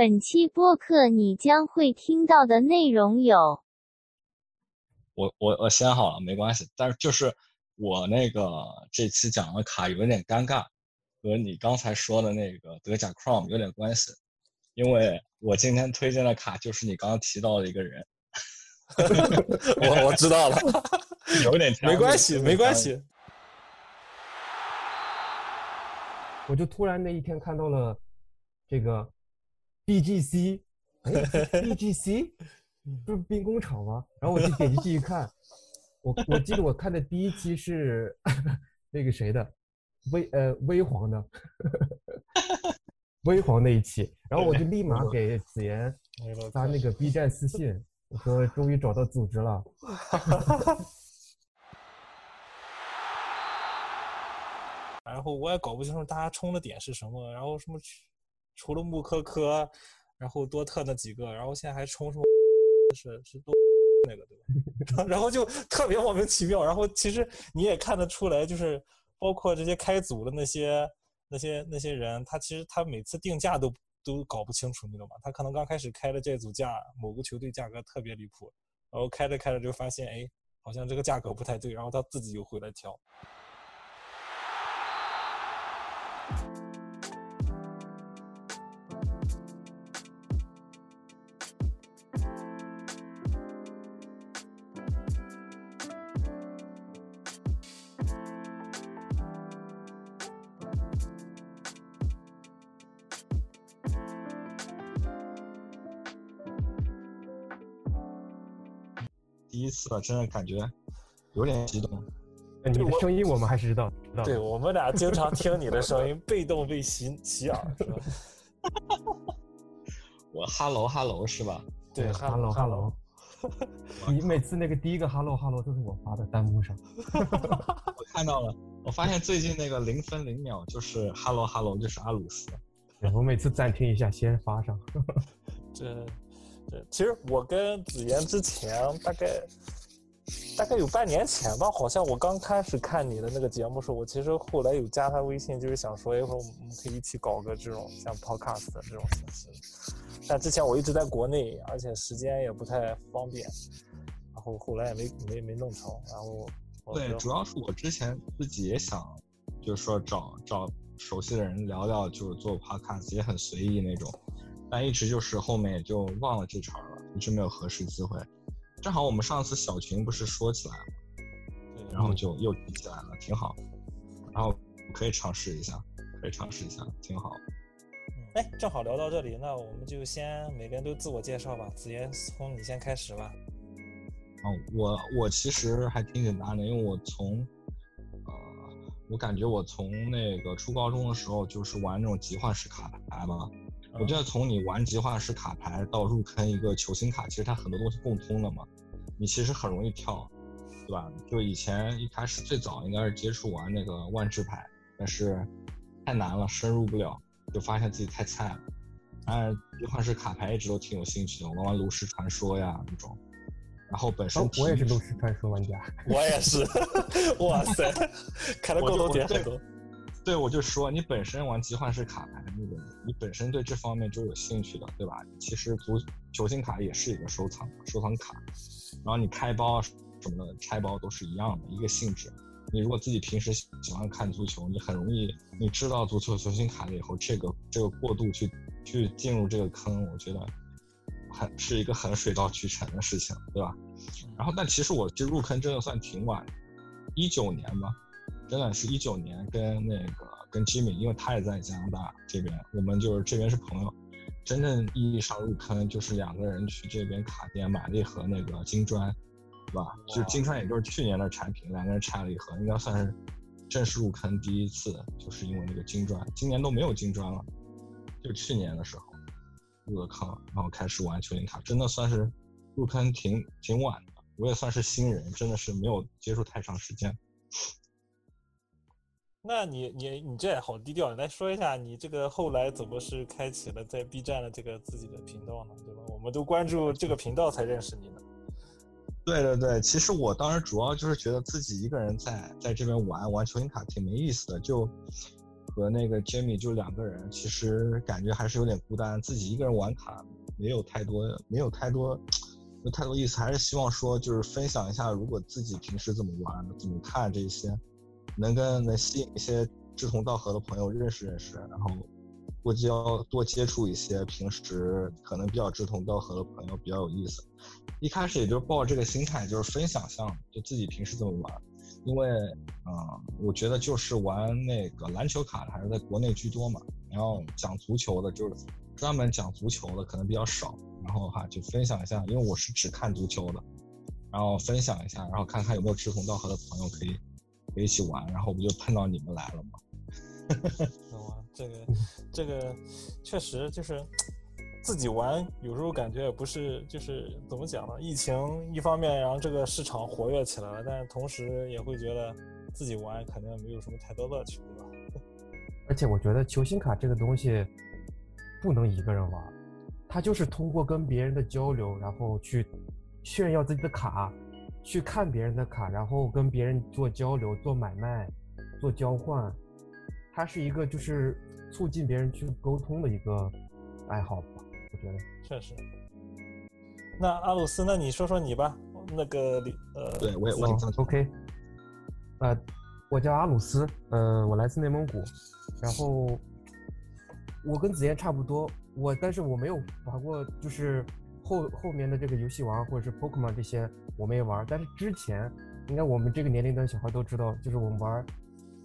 本期播客你将会听到的内容有。我我我先好了，没关系。但是就是我那个这期讲的卡有点尴尬，和你刚才说的那个德甲 Chrome 有点关系，因为我今天推荐的卡就是你刚刚提到的一个人。我我知道了，有点没关系，没关系。我就突然那一天看到了这个 BGC，哎，BGC 不是兵工厂吗？然后我就点进去一看，我我记得我看的第一期是 那个谁的，微呃微黄的，微黄那一期，然后我就立马给子妍发那个 B 站私信，我说终于找到组织了。然后我也搞不清楚大家冲的点是什么，然后什么除了穆科科，然后多特那几个，然后现在还冲冲是是多那个对吧？然后就特别莫名其妙。然后其实你也看得出来，就是包括这些开组的那些那些那些人，他其实他每次定价都都搞不清楚，你懂吗？他可能刚开始开的这组价，某个球队价格特别离谱，然后开着开着就发现，哎，好像这个价格不太对，然后他自己又回来调。第一次真的感觉有点激动。你的声音我们还是知道，对我们俩经常听你的声音，被动被洗洗耳，是吧？我 hello hello 是吧？对，hello hello。你每次那个第一个 hello hello 都是我发的弹幕上。我看到了，我发现最近那个零分零秒就是 hello hello 就是阿鲁斯。我每次暂停一下先发上。这这其实我跟子妍之前大概。大概有半年前吧，好像我刚开始看你的那个节目时候，我其实后来有加他微信，就是想说一会儿我们可以一起搞个这种像 podcast 的这种形式。但之前我一直在国内，而且时间也不太方便，然后后来也没没没弄成。然后对，主要是我之前自己也想，就是说找找熟悉的人聊聊，就是做 podcast 也很随意那种，但一直就是后面也就忘了这茬了，一直没有合适机会。正好我们上次小群不是说起来了，对，然后就又提起来了，挺好。然后可以尝试一下，可以尝试一下，挺好。哎，正好聊到这里，那我们就先每个人都自我介绍吧。子言，从你先开始吧。哦，我我其实还挺简单的，因为我从，呃，我感觉我从那个初高中的时候就是玩那种集换式卡牌嘛。我觉得从你玩集换式卡牌到入坑一个球星卡，其实它很多东西共通的嘛。你其实很容易跳，对吧？就以前一开始最早应该是接触玩那个万智牌，但是太难了，深入不了，就发现自己太菜了。但是集换式卡牌一直都挺有兴趣的，玩玩炉石传说呀那种。然后本身我也是炉石传说玩家，我也是。哇塞，开的共同点很多。对，我就说你本身玩集换式卡牌那个，你本身对这方面就有兴趣的，对吧？其实足球星卡也是一个收藏收藏卡，然后你开包什么的拆包都是一样的一个性质。你如果自己平时喜欢看足球，你很容易你知道足球球星卡了以后，这个这个过渡去去进入这个坑，我觉得很是一个很水到渠成的事情，对吧？然后但其实我这入坑真的算挺晚，一九年吧。真的是一九年跟那个跟 Jimmy，因为他也在加拿大这边，我们就是这边是朋友。真正意义上入坑就是两个人去这边卡店买了一盒那个金砖，对吧？就是金砖，也就是去年的产品，两个人拆了一盒，应该算是正式入坑第一次，就是因为那个金砖。今年都没有金砖了，就去年的时候入的坑，然后开始玩球星卡，真的算是入坑挺挺晚的。我也算是新人，真的是没有接触太长时间。那你你你这好低调，你来说一下你这个后来怎么是开启了在 B 站的这个自己的频道呢？对吧？我们都关注这个频道才认识你的。对对对，其实我当时主要就是觉得自己一个人在在这边玩玩球星卡挺没意思的，就和那个 Jamie 就两个人，其实感觉还是有点孤单，自己一个人玩卡没有太多，没有太多，没有太多意思，还是希望说就是分享一下，如果自己平时怎么玩、怎么看这些，能跟能吸引一些志同道合的朋友认识认识，然后多交多接触一些平时可能比较志同道合的朋友，比较有意思。一开始也就抱这个心态，就是分享项，就自己平时怎么玩。因为，嗯，我觉得就是玩那个篮球卡的还是在国内居多嘛，然后讲足球的，就是专门讲足球的可能比较少。然后哈，就分享一下，因为我是只看足球的，然后分享一下，然后看看有没有志同道合的朋友，可以一起玩。然后不就碰到你们来了嘛。哇，这个，这个确实就是。自己玩有时候感觉也不是，就是怎么讲呢？疫情一方面让这个市场活跃起来了，但是同时也会觉得自己玩肯定没有什么太多乐趣，对吧？而且我觉得球星卡这个东西不能一个人玩，它就是通过跟别人的交流，然后去炫耀自己的卡，去看别人的卡，然后跟别人做交流、做买卖、做交换，它是一个就是促进别人去沟通的一个爱好吧。我觉得确实。那阿鲁斯，那你说说你吧。那个李呃，对我也我也 OK。呃，我叫阿鲁斯，呃，我来自内蒙古。然后我跟子妍差不多，我但是我没有玩过，就是后后面的这个游戏王或者是 Pokemon 这些我没玩。但是之前，应该我们这个年龄段小孩都知道，就是我们玩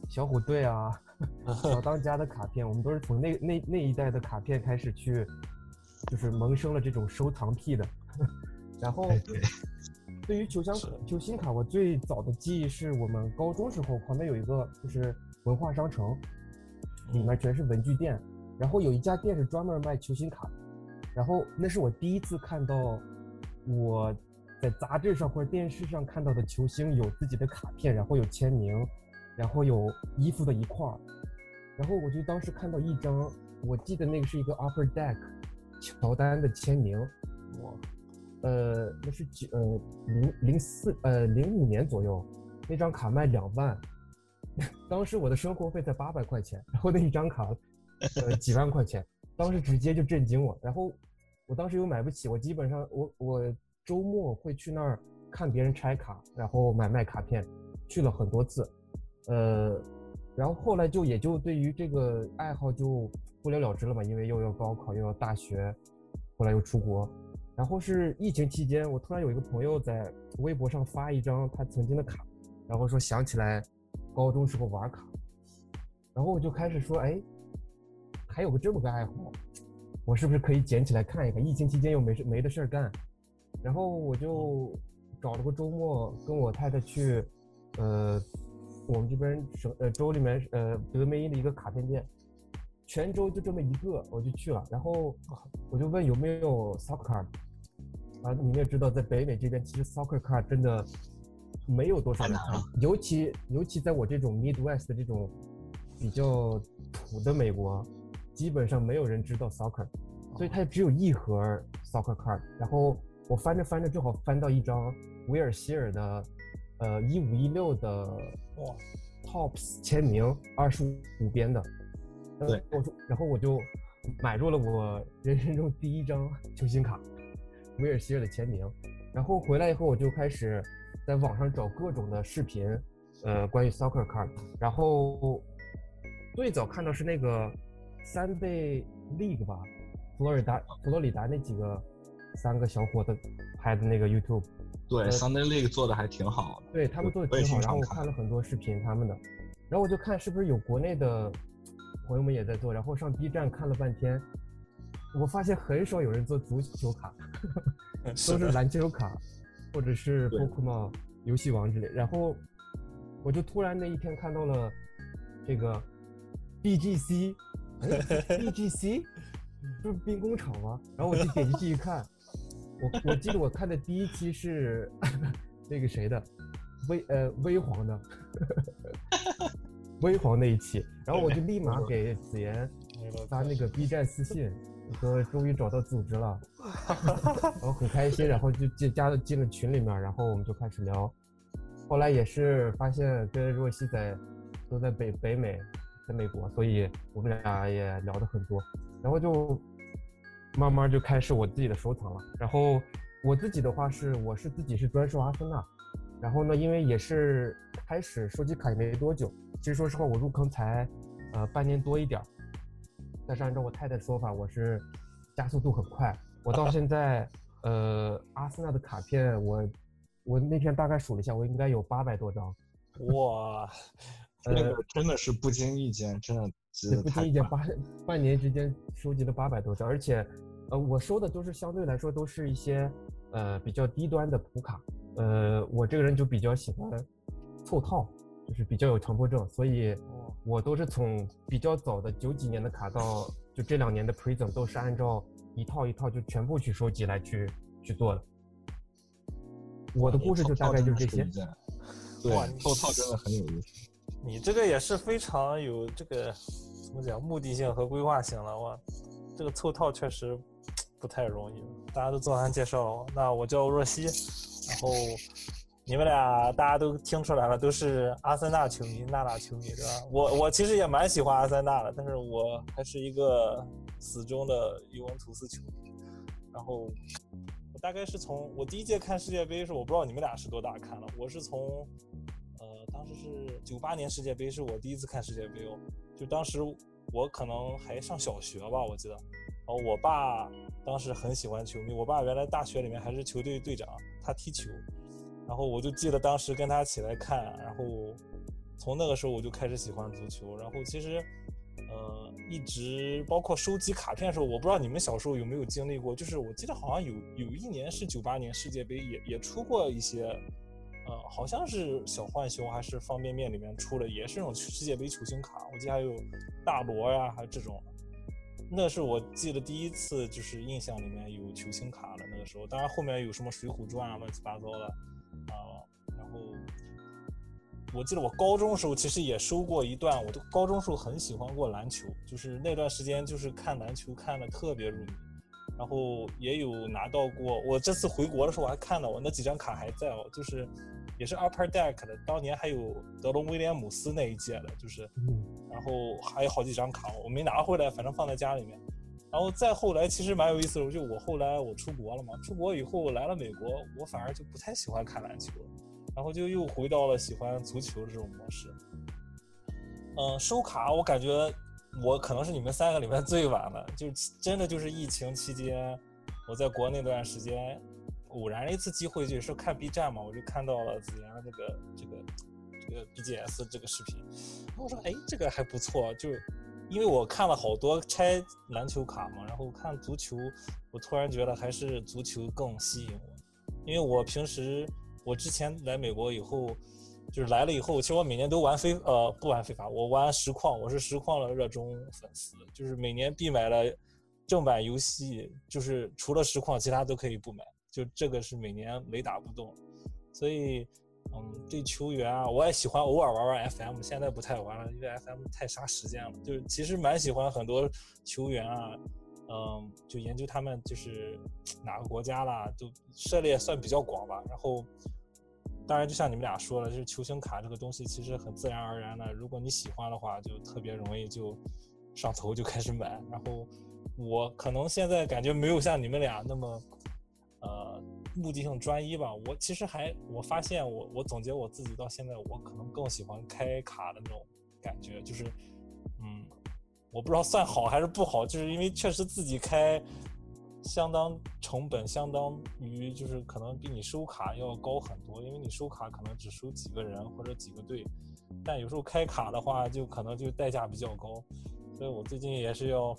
小虎队啊、小当家的卡片，我们都是从那那那一代的卡片开始去。就是萌生了这种收藏癖的，然后对于球箱球星卡，我最早的记忆是我们高中时候旁边有一个就是文化商城，里面全是文具店，然后有一家店是专门卖球星卡，然后那是我第一次看到我在杂志上或者电视上看到的球星有自己的卡片，然后有签名，然后有衣服的一块儿，然后我就当时看到一张，我记得那个是一个 Upper Deck。乔丹的签名，哇，呃，那是九呃零零四呃零五年左右，那张卡卖两万，当时我的生活费才八百块钱，然后那一张卡，呃几万块钱，当时直接就震惊我，然后我当时又买不起，我基本上我我周末会去那儿看别人拆卡，然后买卖卡片，去了很多次，呃，然后后来就也就对于这个爱好就。不了了之了嘛，因为又要高考又要大学，后来又出国，然后是疫情期间，我突然有一个朋友在微博上发一张他曾经的卡，然后说想起来高中时候玩卡，然后我就开始说，哎，还有个这么个爱好，我是不是可以捡起来看一看？疫情期间又没事没的事儿干，然后我就找了个周末跟我太太去，呃，我们这边省呃州里面呃德梅因的一个卡片店。泉州就这么一个，我就去了，然后我就问有没有 soccer card，啊，你们也知道，在北美这边其实 soccer card 真的没有多少人看，尤其尤其在我这种 Midwest 的这种比较土的美国，基本上没有人知道 soccer，所以它只有一盒 soccer card，然后我翻着翻着正好翻到一张威尔希尔的，呃，一五一六的哇 tops 签名，二十五边的。对，我说，然后我就买入了我人生中第一张球星卡，威尔希尔的签名。然后回来以后，我就开始在网上找各种的视频，呃，关于 soccer card。然后最早看到是那个三倍 league 吧，佛罗里达佛罗里达那几个三个小伙子拍的那个 YouTube。对，Sunday League 做的还挺好的。对他们做的挺好，然后我看了很多视频他们的，然后我就看是不是有国内的。朋友们也在做，然后上 B 站看了半天，我发现很少有人做足球卡，都是篮球卡，或者是 Pokemon 游戏王之类。然后我就突然那一天看到了这个 不是兵工厂吗？然后我就点进去一看，我我记得我看的第一期是那个谁的，微呃微黄的。微黄那一期，然后我就立马给子妍发那个 B 站私信，说终于找到组织了，然后很开心，然后就进加了进了群里面，然后我们就开始聊。后来也是发现跟若曦在都在北北美，在美国，所以我们俩也聊得很多，然后就慢慢就开始我自己的收藏了。然后我自己的话是，我是自己是专收阿森纳，然后呢，因为也是开始收集卡也没多久，其实说实话我入坑才呃半年多一点儿，但是按照我太太说法，我是加速度很快，我到现在呃阿森纳的卡片我我那天大概数了一下，我应该有八百多张。哇，这个真的是不经意间，真的积，得不经意间快八半年之间收集了八百多张，而且，呃，我收的都是相对来说都是一些呃比较低端的普卡，呃，我这个人就比较喜欢凑套，就是比较有强迫症，所以我都是从比较早的九几年的卡到就这两年的 Prism 都是按照一套一套就全部去收集来去去做的。我的故事就大概就是这些。对哇，凑套真的很有意思。你这个也是非常有这个怎么讲目的性和规划性了哇，这个凑套确实不太容易。大家都做完介绍，那我叫若曦，然后你们俩大家都听出来了，都是阿森纳球迷、纳纳球迷，对吧？我我其实也蛮喜欢阿森纳的，但是我还是一个死忠的尤文图斯球迷。然后我大概是从我第一届看世界杯的时候，我不知道你们俩是多大看了，我是从时是九八年世界杯是我第一次看世界杯哦，就当时我可能还上小学吧，我记得。然后我爸当时很喜欢球迷，我爸原来大学里面还是球队队长，他踢球，然后我就记得当时跟他起来看，然后从那个时候我就开始喜欢足球，然后其实呃一直包括收集卡片的时候，我不知道你们小时候有没有经历过，就是我记得好像有有一年是九八年世界杯也也出过一些。呃，好像是小浣熊还是方便面里面出的，也是那种世界杯球星卡，我记得还有大罗呀，还有这种。那是我记得第一次，就是印象里面有球星卡的那个时候。当然后面有什么《水浒传》啊，乱七八糟的啊、然后我记得我高中时候其实也收过一段，我都高中时候很喜欢过篮球，就是那段时间就是看篮球看的特别入迷。然后也有拿到过，我这次回国的时候我还看到我那几张卡还在哦，就是也是 Upper Deck 的，当年还有德隆威廉姆斯那一届的，就是，嗯然后还有好几张卡我没拿回来，反正放在家里面。然后再后来其实蛮有意思的，就我后来我出国了嘛，出国以后来了美国，我反而就不太喜欢看篮球了，然后就又回到了喜欢足球这种模式。嗯，收卡我感觉我可能是你们三个里面最晚的，就是真的就是疫情期间，我在国内那段时间，偶然一次机会，就是看 B 站嘛，我就看到了子妍的这个这个这个 BGS 这个视频，然后我说哎这个还不错，就因为我看了好多拆篮球卡嘛，然后看足球，我突然觉得还是足球更吸引我，因为我平时我之前来美国以后。就是来了以后，其实我每年都玩非呃不玩非法，我玩实况，我是实况的热衷粉丝，就是每年必买的正版游戏，就是除了实况，其他都可以不买，就这个是每年雷打不动。所以，嗯，对球员啊，我也喜欢偶尔玩玩 FM，现在不太玩了，因为 FM 太杀时间了。就是其实蛮喜欢很多球员啊，嗯，就研究他们就是 哪个国家啦，都涉猎算比较广吧。然后。当然，就像你们俩说了，就是球星卡这个东西其实很自然而然的，如果你喜欢的话，就特别容易就上头就开始买。然后我可能现在感觉没有像你们俩那么呃目的性专一吧。我其实还我发现我我总结我自己到现在，我可能更喜欢开卡的那种感觉，就是嗯，我不知道算好还是不好，就是因为确实自己开。相当成本相当于就是可能比你收卡要高很多，因为你收卡可能只收几个人或者几个队，但有时候开卡的话就可能就代价比较高，所以我最近也是要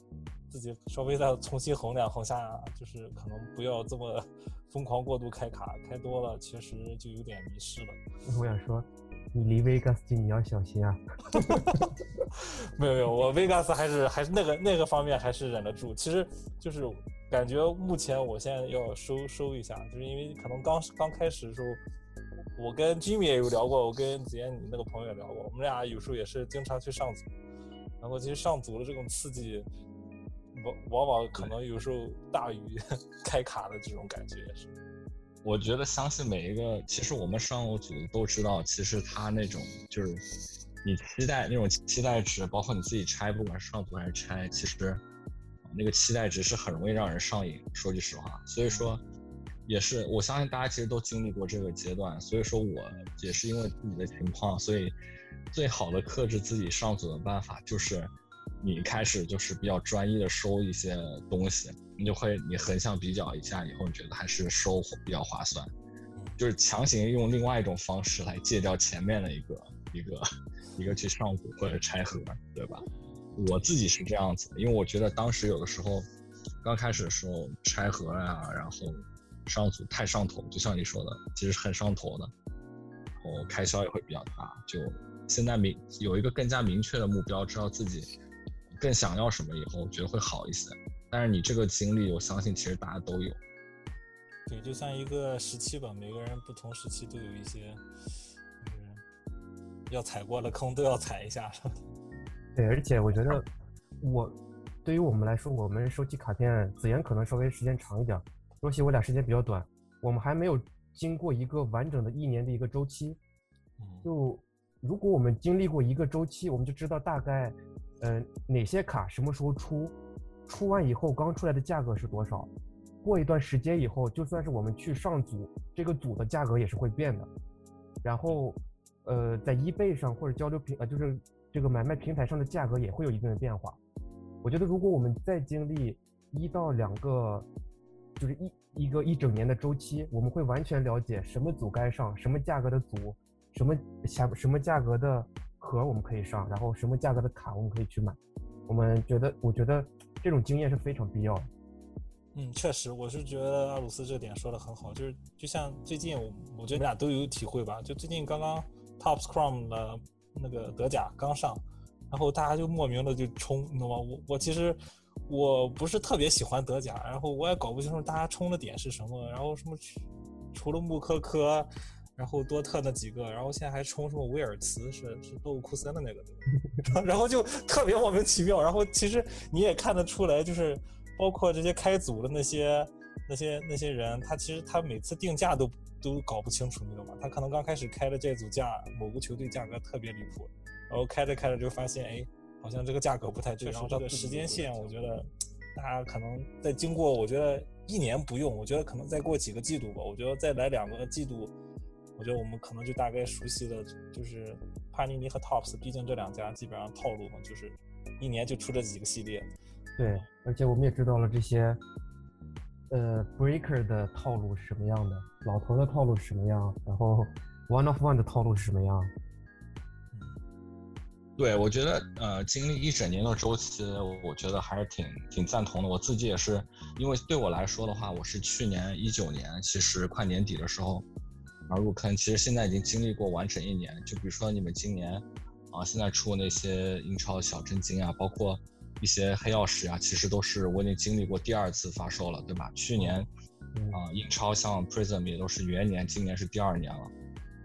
自己稍微再重新衡量衡下，就是可能不要这么 疯狂过度开卡，开多了其实就有点迷失了。我想说，你离 Vegas 近，你要小心啊。没有没有，我 Vegas 还是还是那个那个方面还是忍得住，其实就是。感觉目前我现在要收收一下，就是因为可能刚刚开始的时候，我跟 Jimmy 也有聊过，我跟子嫣你那个朋友也聊过，我们俩有时候也是经常去上组，然后其实上组的这种刺激，往往往可能有时候大于 开卡的这种感觉也是。我觉得相信每一个，其实我们上过组都知道，其实他那种就是你期待那种期待值，包括你自己拆，不管是上组还是拆，其实那个期待值是很容易让人上瘾。说句实话，所以说也是我相信大家其实都经历过这个阶段，所以说我也是因为自己的情况，所以最好的克制自己上组的办法就是你开始就是比较专一的收一些东西，你就会你横向比较一下以后，你觉得还是收比较划算。就是强行用另外一种方式来戒掉前面的一个一个一个去上组或者拆盒，对吧？我自己是这样子，因为我觉得当时有的时候刚开始的时候拆盒呀，然后上组太上头，就像你说的，其实很上头的，然后开销也会比较大。就现在明有一个更加明确的目标，知道自己更想要什么以后，我觉得会好一些。但是你这个经历，我相信其实大家都有。对，就像一个时期吧，每个人不同时期都有一些，就是要踩过的坑都要踩一下。对，而且我觉得，我对于我们来说，我们收集卡片，子妍可能稍微时间长一点，若曦我俩时间比较短，我们还没有经过一个完整的一年的一个周期。就如果我们经历过一个周期，我们就知道大概，呃，哪些卡什么时候出，出完以后刚出来的价格是多少。过一段时间以后，就算是我们去上组，这个组的价格也是会变的。然后，呃，在 eBay 上或者交流平呃，就是这个买卖平台上的价格也会有一定的变化。我觉得，如果我们再经历一到两个，就是一一个一整年的周期，我们会完全了解什么组该上，什么价格的组，什么下什么价格的盒我们可以上，然后什么价格的卡我们可以去买。我们觉得，我觉得这种经验是非常必要的。嗯，确实，我是觉得阿鲁斯这点说的很好，就是就像最近，我我觉得你俩都有体会吧。就最近刚刚 Top Scrum 的那个德甲刚上，然后大家就莫名的就冲，你懂吗？我我其实我不是特别喜欢德甲，然后我也搞不清楚大家冲的点是什么，然后什么除了穆科科，然后多特那几个，然后现在还冲什么威尔茨，是是多乌库森的那个，然后就特别莫名其妙。然后其实你也看得出来，就是。包括这些开组的那些、那些、那些人，他其实他每次定价都都搞不清楚，你懂吗？他可能刚开始开的这组价，某个球队价格特别离谱，然后开着开着就发现，哎，好像这个价格不太对。然后这个时间线，我觉得大家可能在经过，我觉得一年不用，我觉得可能再过几个季度吧。我觉得再来两个季度，我觉得我们可能就大概熟悉了，就是帕尼尼和 Tops，毕竟这两家基本上套路嘛，就是一年就出这几个系列。对，而且我们也知道了这些，呃，breaker 的套路是什么样的，老头的套路是什么样，然后 one of one 的套路是什么样。对，我觉得呃，经历一整年的周期，我觉得还是挺挺赞同的。我自己也是，因为对我来说的话，我是去年一九年，其实快年底的时候啊入坑，其实现在已经经历过完整一年。就比如说你们今年啊，现在出那些英超小震惊啊，包括。一些黑曜石啊，其实都是我已经经历过第二次发售了，对吧？去年，啊，英超像 Prism 也都是元年，今年是第二年了。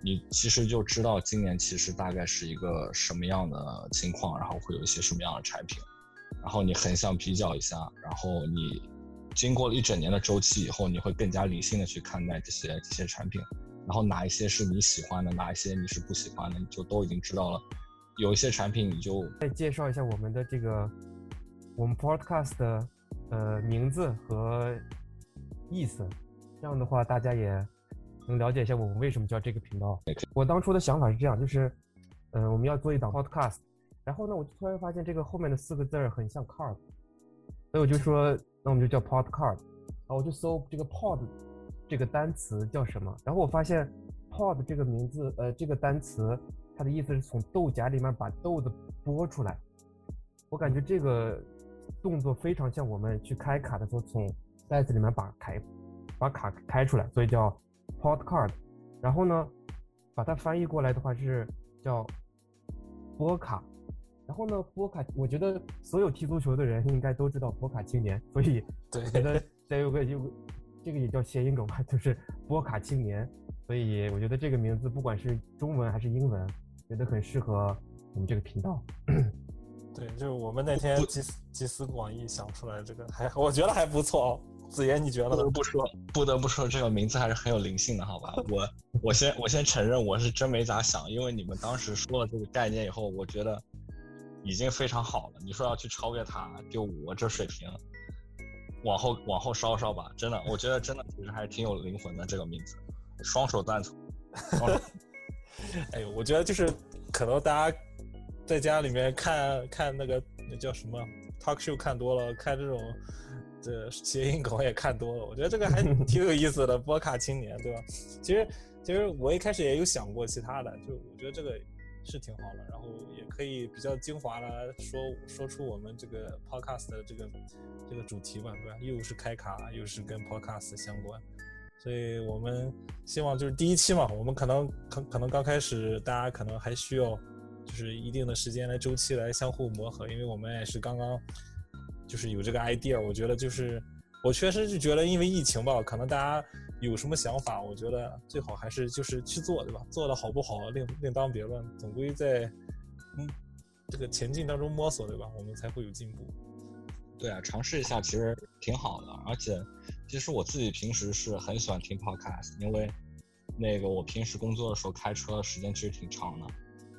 你其实就知道今年其实大概是一个什么样的情况，然后会有一些什么样的产品，然后你横向比较一下，然后你经过了一整年的周期以后，你会更加理性的去看待这些这些产品，然后哪一些是你喜欢的，哪一些你是不喜欢的，你就都已经知道了。有一些产品你就再介绍一下我们的这个。我们 podcast 的呃名字和意思，这样的话大家也能了解一下我们为什么叫这个频道。我当初的想法是这样，就是嗯我们要做一档 podcast，然后呢我就突然发现这个后面的四个字儿很像 card，所以我就说那我们就叫 podcast，然后我就搜这个 pod 这个单词叫什么，然后我发现 pod 这个名字呃这个单词它的意思是从豆荚里面把豆子剥出来，我感觉这个。动作非常像我们去开卡的时候，从袋子里面把开，把卡开出来，所以叫 pod card。然后呢，把它翻译过来的话是叫波卡。然后呢，波卡，我觉得所有踢足球的人应该都知道波卡青年，所以我觉得再有个有这个也叫谐音梗吧，就是波卡青年。所以我觉得这个名字不管是中文还是英文，觉得很适合我们这个频道。对，就是我们那天集集思广益想出来这个，还我觉得还不错哦。子言，你觉得呢不得？不说，不得不说，这个名字还是很有灵性的，好吧？我我先我先承认，我是真没咋想，因为你们当时说了这个概念以后，我觉得已经非常好了。你说要去超越它，就我这水平，往后往后稍稍吧，真的，我觉得真的其实还是挺有灵魂的这个名字，双手赞同。哎呦，我觉得就是可能大家在家里面看看那个那叫什么 talk show 看多了，看这种这谐音梗也看多了，我觉得这个还 挺有意思的。波卡青年，对吧？其实其实我一开始也有想过其他的，就我觉得这个是挺好的，然后也可以比较精华的说说出我们这个 podcast 的这个这个主题吧，对吧？又是开卡，又是跟 podcast 相关。所以我们希望就是第一期嘛，我们可能可可能刚开始大家可能还需要就是一定的时间来周期来相互磨合，因为我们也是刚刚就是有这个 idea，我觉得就是我确实是觉得因为疫情吧，可能大家有什么想法，我觉得最好还是就是去做，对吧？做的好不好另另当别论，总归在嗯这个前进当中摸索，对吧？我们才会有进步。对啊，尝试一下其实挺好的，而且其实我自己平时是很喜欢听 podcast，因为那个我平时工作的时候开车时间其实挺长的，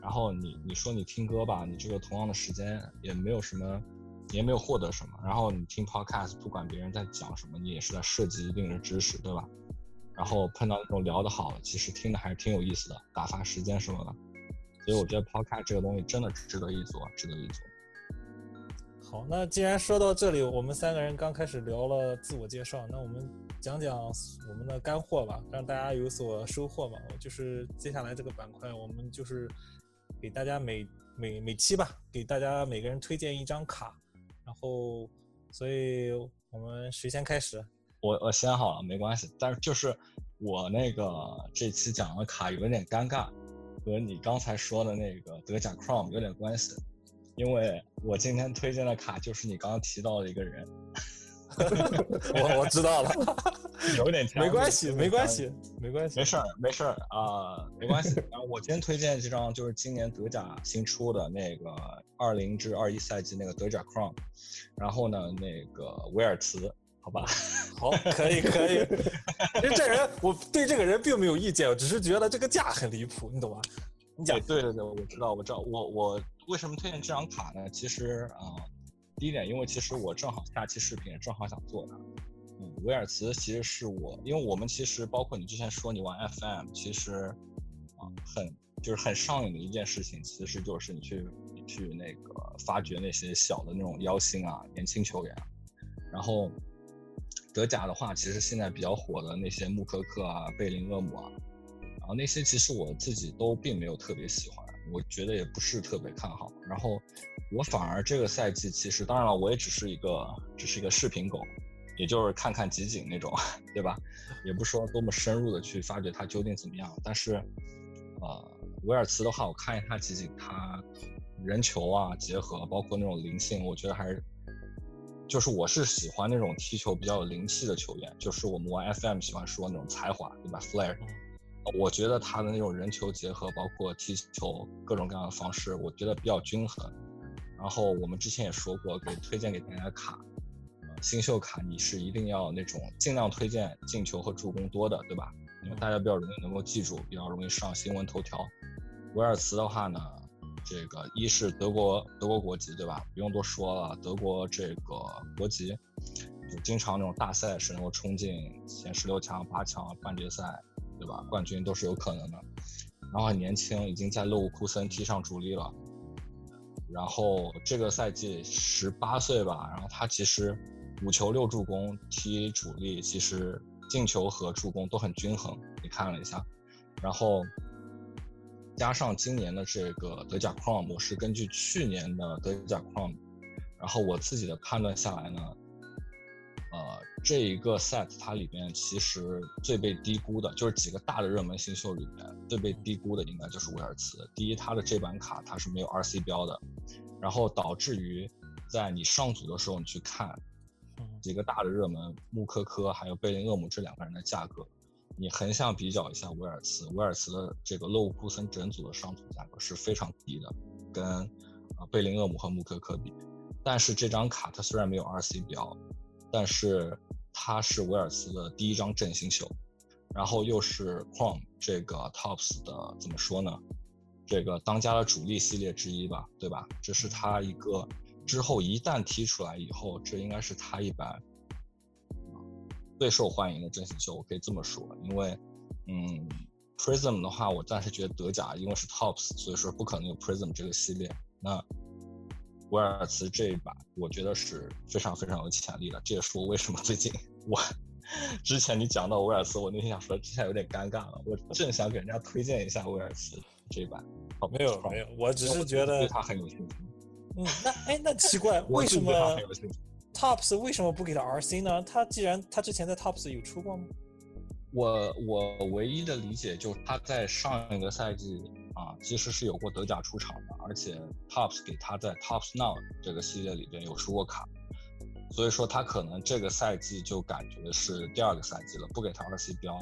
然后你你说你听歌吧，你这个同样的时间也没有什么，也没有获得什么，然后你听 podcast，不管别人在讲什么，你也是在涉及一定的知识，对吧？然后碰到那种聊得好，其实听的还是挺有意思的，打发时间什么的，所以我觉得 podcast 这个东西真的值得一做，值得一做。好，那既然说到这里，我们三个人刚开始聊了自我介绍，那我们讲讲我们的干货吧，让大家有所收获吧。就是接下来这个板块，我们就是给大家每每每期吧，给大家每个人推荐一张卡，然后，所以我们谁先开始？我我先好了，没关系。但是就是我那个这期讲的卡有点尴尬，和你刚才说的那个德甲 Chrome 有点关系，因为我今天推荐的卡就是你刚刚提到的一个人，我我知道了，有点没关系，没关系，没关系，没事儿，没事儿啊、没关系。然后我今天推荐这张就是今年德甲新出的那个二零至二一赛季那个德甲 Crown，然后呢，那个维尔茨，好吧，好，可以可以。因为这人，我对这个人并没有意见，我只是觉得这个价很离谱，你懂吧？你讲对，对对对，我知道我知道，我我为什么推荐这张卡呢？其实啊、第一点，因为其实我正好下期视频正好想做它。嗯，维尔茨其实是我，因为我们其实包括你之前说你玩 FM，其实啊、很就是很上瘾的一件事情，其实就是你去你去那个发掘那些小的那种妖星啊，年轻球员，然后德甲的话，其实现在比较火的那些穆科克啊、贝林厄姆啊，然后那些其实我自己都并没有特别喜欢，我觉得也不是特别看好。然后我反而这个赛季其实，当然了，我也只是一个只是一个视频狗，也就是看看集锦那种，对吧？也不说多么深入的去发掘它究竟怎么样。但是，呃，维尔茨的话，我看一下集锦，他人球啊结合，包括那种灵性，我觉得还是。就是我是喜欢那种踢球比较有灵气的球员，就是我们玩 FM 喜欢说那种才华，对吧？Flair，我觉得他的那种人球结合，包括踢球各种各样的方式，我觉得比较均衡。然后我们之前也说过，给推荐给大家卡，呃，新秀卡你是一定要那种尽量推荐进球和助攻多的，对吧？因为大家比较容易能够记住，比较容易上新闻头条。维尔茨的话呢，这个一是德国德国国籍，对吧？不用多说了，德国这个国籍，就经常那种大赛是能够冲进前十六强、八强、半决赛，对吧？冠军都是有可能的。然后很年轻，已经在勒沃库森踢上主力了。然后这个赛季十八岁吧，然后他其实五球六助攻，踢主力其实进球和助攻都很均衡。你看了一下，然后加上今年的这个德甲 Chrome，我是根据去年的德甲 Chrome，然后我自己的判断下来呢，呃，这一个 set 它里面其实最被低估的，就是几个大的热门新秀里面最被低估的应该就是维尔茨。第一，他的这版卡它是没有 RC 标的，然后导致于在你上组的时候你去看几个大的热门穆科科还有贝林厄姆这两个人的价格，你横向比较一下维尔茨，维尔茨的这个勒沃库森整组的上组价格是非常低的，跟呃贝林厄姆和穆科科比。但是这张卡它虽然没有 RC 标，但是它是威尔茨的第一张正新秀，然后又是 Chrome 这个 Tops 的怎么说呢？这个当家的主力系列之一吧，对吧？这是他一个之后一旦踢出来以后，这应该是他一版最受欢迎的正新秀，我可以这么说，因为嗯，Prism 的话，我暂时觉得德甲因为是 Tops，所以说不可能有 Prism 这个系列。那威尔茨这一把，我觉得是非常非常有潜力的。这也是我为什么最近我之前你讲到威尔茨，我那天想说之前有点尴尬了，我正想给人家推荐一下威尔茨这一版。没有没有，我只是觉得对他很有兴趣。嗯，那哎那奇怪，为什么 Tops 为什么不给他 RC 呢？他既然他之前在 Tops 有出过吗？我我唯一的理解就是他在上一个赛季啊，其实是有过德甲出场的，而且 Tops 给他在 Tops Now 这个系列里边有出过卡，所以说他可能这个赛季就感觉是第二个赛季了，不给他 RC 标，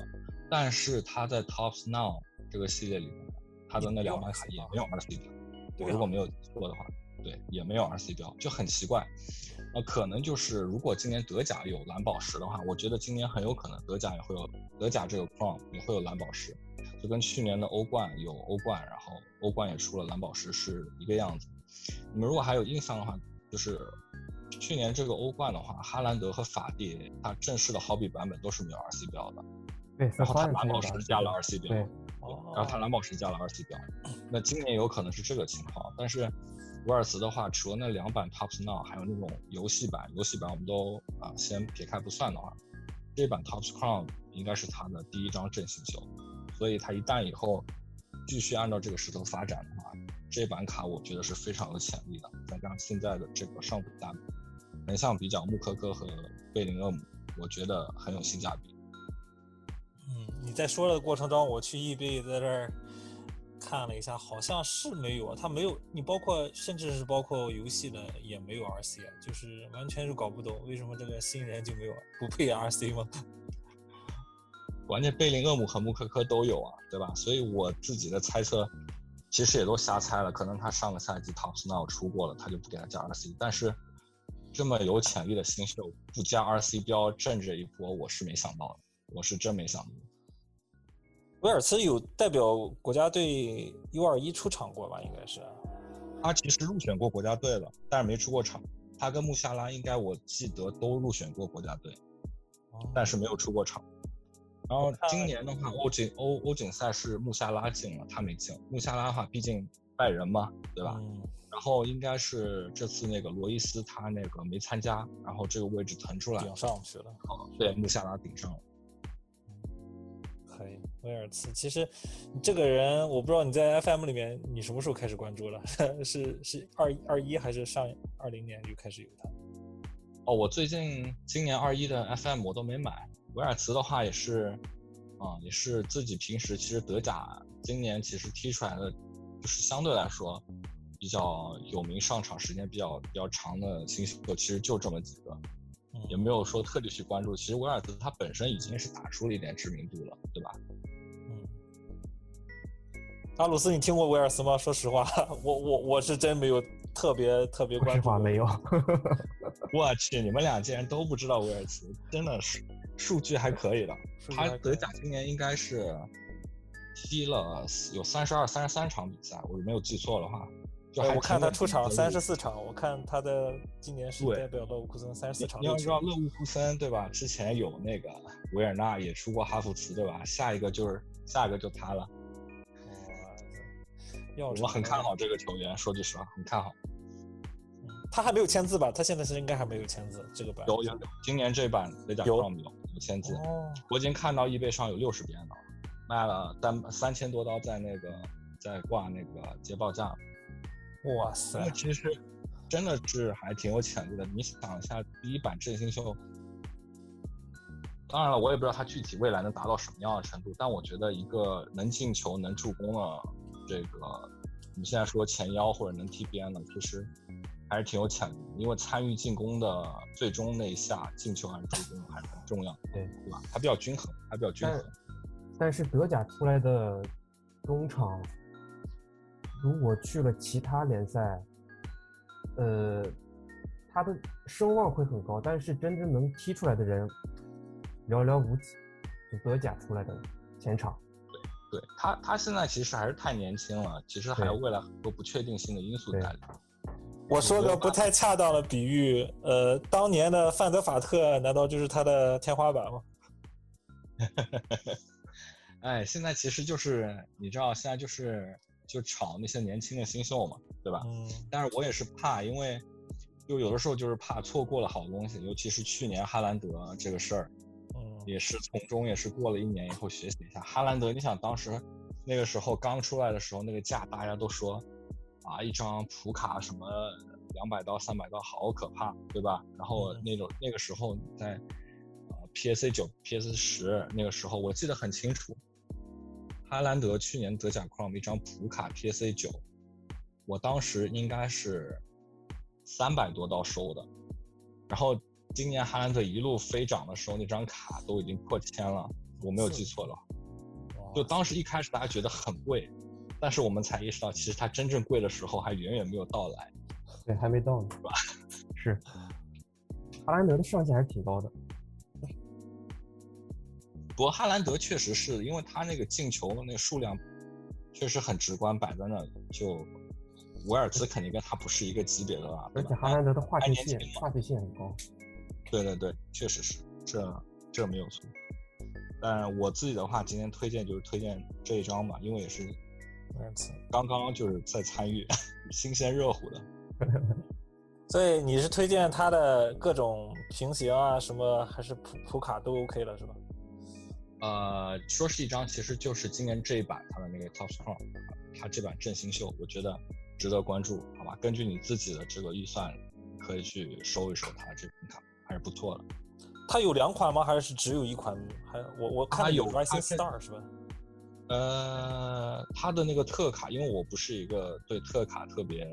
但是他在 Tops Now 这个系列里面，他的那两张卡也没有 RC 标，对，如果没有记错的话，对，也没有 RC 标，就很奇怪。那可能就是如果今年德甲有蓝宝石的话，我觉得今年很有可能德甲也会有德甲这个框也会有蓝宝石，就跟去年的欧冠有欧冠，然后欧冠也出了蓝宝石是一个样子。你们如果还有印象的话，就是去年这个欧冠的话，哈兰德和法蒂他正式的好比版本都是没有 RC 标的，对，然后他蓝宝石加了 RC 标，对，然后他蓝宝石加了 RC 标，那今年有可能是这个情况，但是。威尔茨的话，除了那两版 Tops Now，还有那种游戏版，游戏版我们都啊先撇开不算的话，这版 Tops Crown 应该是他的第一张正新秀，所以他一旦以后继续按照这个势头发展的话，这版卡我觉得是非常有潜力的。再加上现在的这个上古大横向比较，穆科科和贝林厄姆，我觉得很有性价比。嗯，你在说的过程中，我去易贝在这儿。看了一下，好像是没有啊，他没有，你包括甚至是包括游戏的也没有 RC，就是完全是搞不懂为什么这个新人就没有不配 RC 吗？关键贝林厄姆和穆科科都有啊，对吧？所以我自己的猜测其实也都瞎猜了，可能他上个赛季 Top Now 出过了，他就不给他加 RC，但是这么有潜力的新秀不加 RC 标挣这一波，我是没想到的，我是真没想到。威尔斯有代表国家队 U 二一出场过吧？应该是，他其实入选过国家队了，但是没出过场。他跟穆夏拉应该我记得都入选过国家队，但是没有出过场。然后今年的话，欧锦欧欧锦赛是穆夏拉进了，他没进。穆夏拉的话，毕竟拜仁嘛，对吧？然后应该是这次那个罗伊斯他那个没参加，然后这个位置腾出来顶上去了。对，穆夏拉顶上了。威尔茨，其实这个人我不知道你在 FM 里面你什么时候开始关注了？是是二二一还是上二零年就开始有他？哦，我最近今年二一的 FM 我都没买。威尔茨的话也是，啊，也是自己平时其实德甲今年其实踢出来的，就是相对来说比较有名、上场时间比较比较长的新秀，其实就这么几个。也没有说特地去关注，其实威尔茨他本身已经是打出了一点知名度了，对吧？嗯。阿鲁斯，你听过威尔斯吗？说实话，我我我是真没有特别特别关注。没有。我去，你们俩竟然都不知道威尔斯，真的是数据还可以的。他德甲今年应该是踢了有三十二、三十三场比赛，我没有记错的话。就我看他出场三十四场，我看他的今年是代表勒沃库森三十四场。你要知道勒沃库森对吧？之前有那个维尔纳也出过哈弗茨对吧？下一个就是下一个就他了。哇，我很看好这个球员，说句实话，很看好。他还没有签字吧？他现在是应该还没有签字这个版。有有有，今年这版雷甲上有有签字。哦。我已经看到易贝上有六十遍了，卖了三三千多刀，在那个在挂那个捷报价。哇塞！其实真的是还挺有潜力的。你想一下，第一版正新秀，当然了，我也不知道他具体未来能达到什么样的程度。但我觉得一个能进球、能助攻的这个，你现在说前腰或者能踢边的，其实还是挺有潜力的。因为参与进攻的最终那一下进球还是助攻还是很重要，对对吧？还比较均衡，还比较均衡。但是德甲出来的中场。如果去了其他联赛，呃，他的声望会很高，但是真正能踢出来的人，寥寥无几，就德甲出来的前场。对他，他现在其实还是太年轻了，其实还有未来很多不确定性的因素在里面。我说个不太恰当的比喻，呃，当年的范德法特难道就是他的天花板吗？哎，现在其实就是你知道，现在就是就炒那些年轻的新秀嘛，对吧？嗯但是我也是怕，因为就有的时候就是怕错过了好东西，尤其是去年哈兰德这个事儿，嗯也是从中也是过了一年以后学习一下哈兰德。你想当时那个时候刚出来的时候，那个价大家都说啊，一张普卡什么两百刀、三百刀，好可怕，对吧？然后嗯那种那个时候在呃 PSA 九、PS 十那个时候，我记得很清楚，哈兰德去年德甲 Chrome 一张普卡 PSA 九，我当时应该是三百多刀收的，然后今年哈兰德一路飞涨的时候，那张卡都已经破千了，我没有记错了。就当时一开始大家觉得很贵，但是我们才意识到，其实它真正贵的时候还远远没有到来。对，还没到呢，是吧？是，哈兰德的上限还是挺高的。不过哈兰德确实是因为他那个进球那个数量确实很直观摆在那里，就维尔兹肯定跟他不是一个级别的了，而且哈兰德的话还题性话题性很高。对对对，确实是，这这没有错。但我自己的话，今天推荐就是推荐这一张吧，因为也是。刚刚就是在参与 新鲜热乎的。所以你是推荐他的各种平行啊，什么还是普普卡都 OK 了是吧？呃，说是一张，其实就是今年这一版它的那个 Top Strong，它这版振兴秀，我觉得值得关注，好吧？根据你自己的这个预算，可以去收一收它这张卡，还是不错的。它有两款吗？还是只有一款？还我我看有 Rising Star 是吧？呃，它的那个特卡，因为我不是一个对特卡特别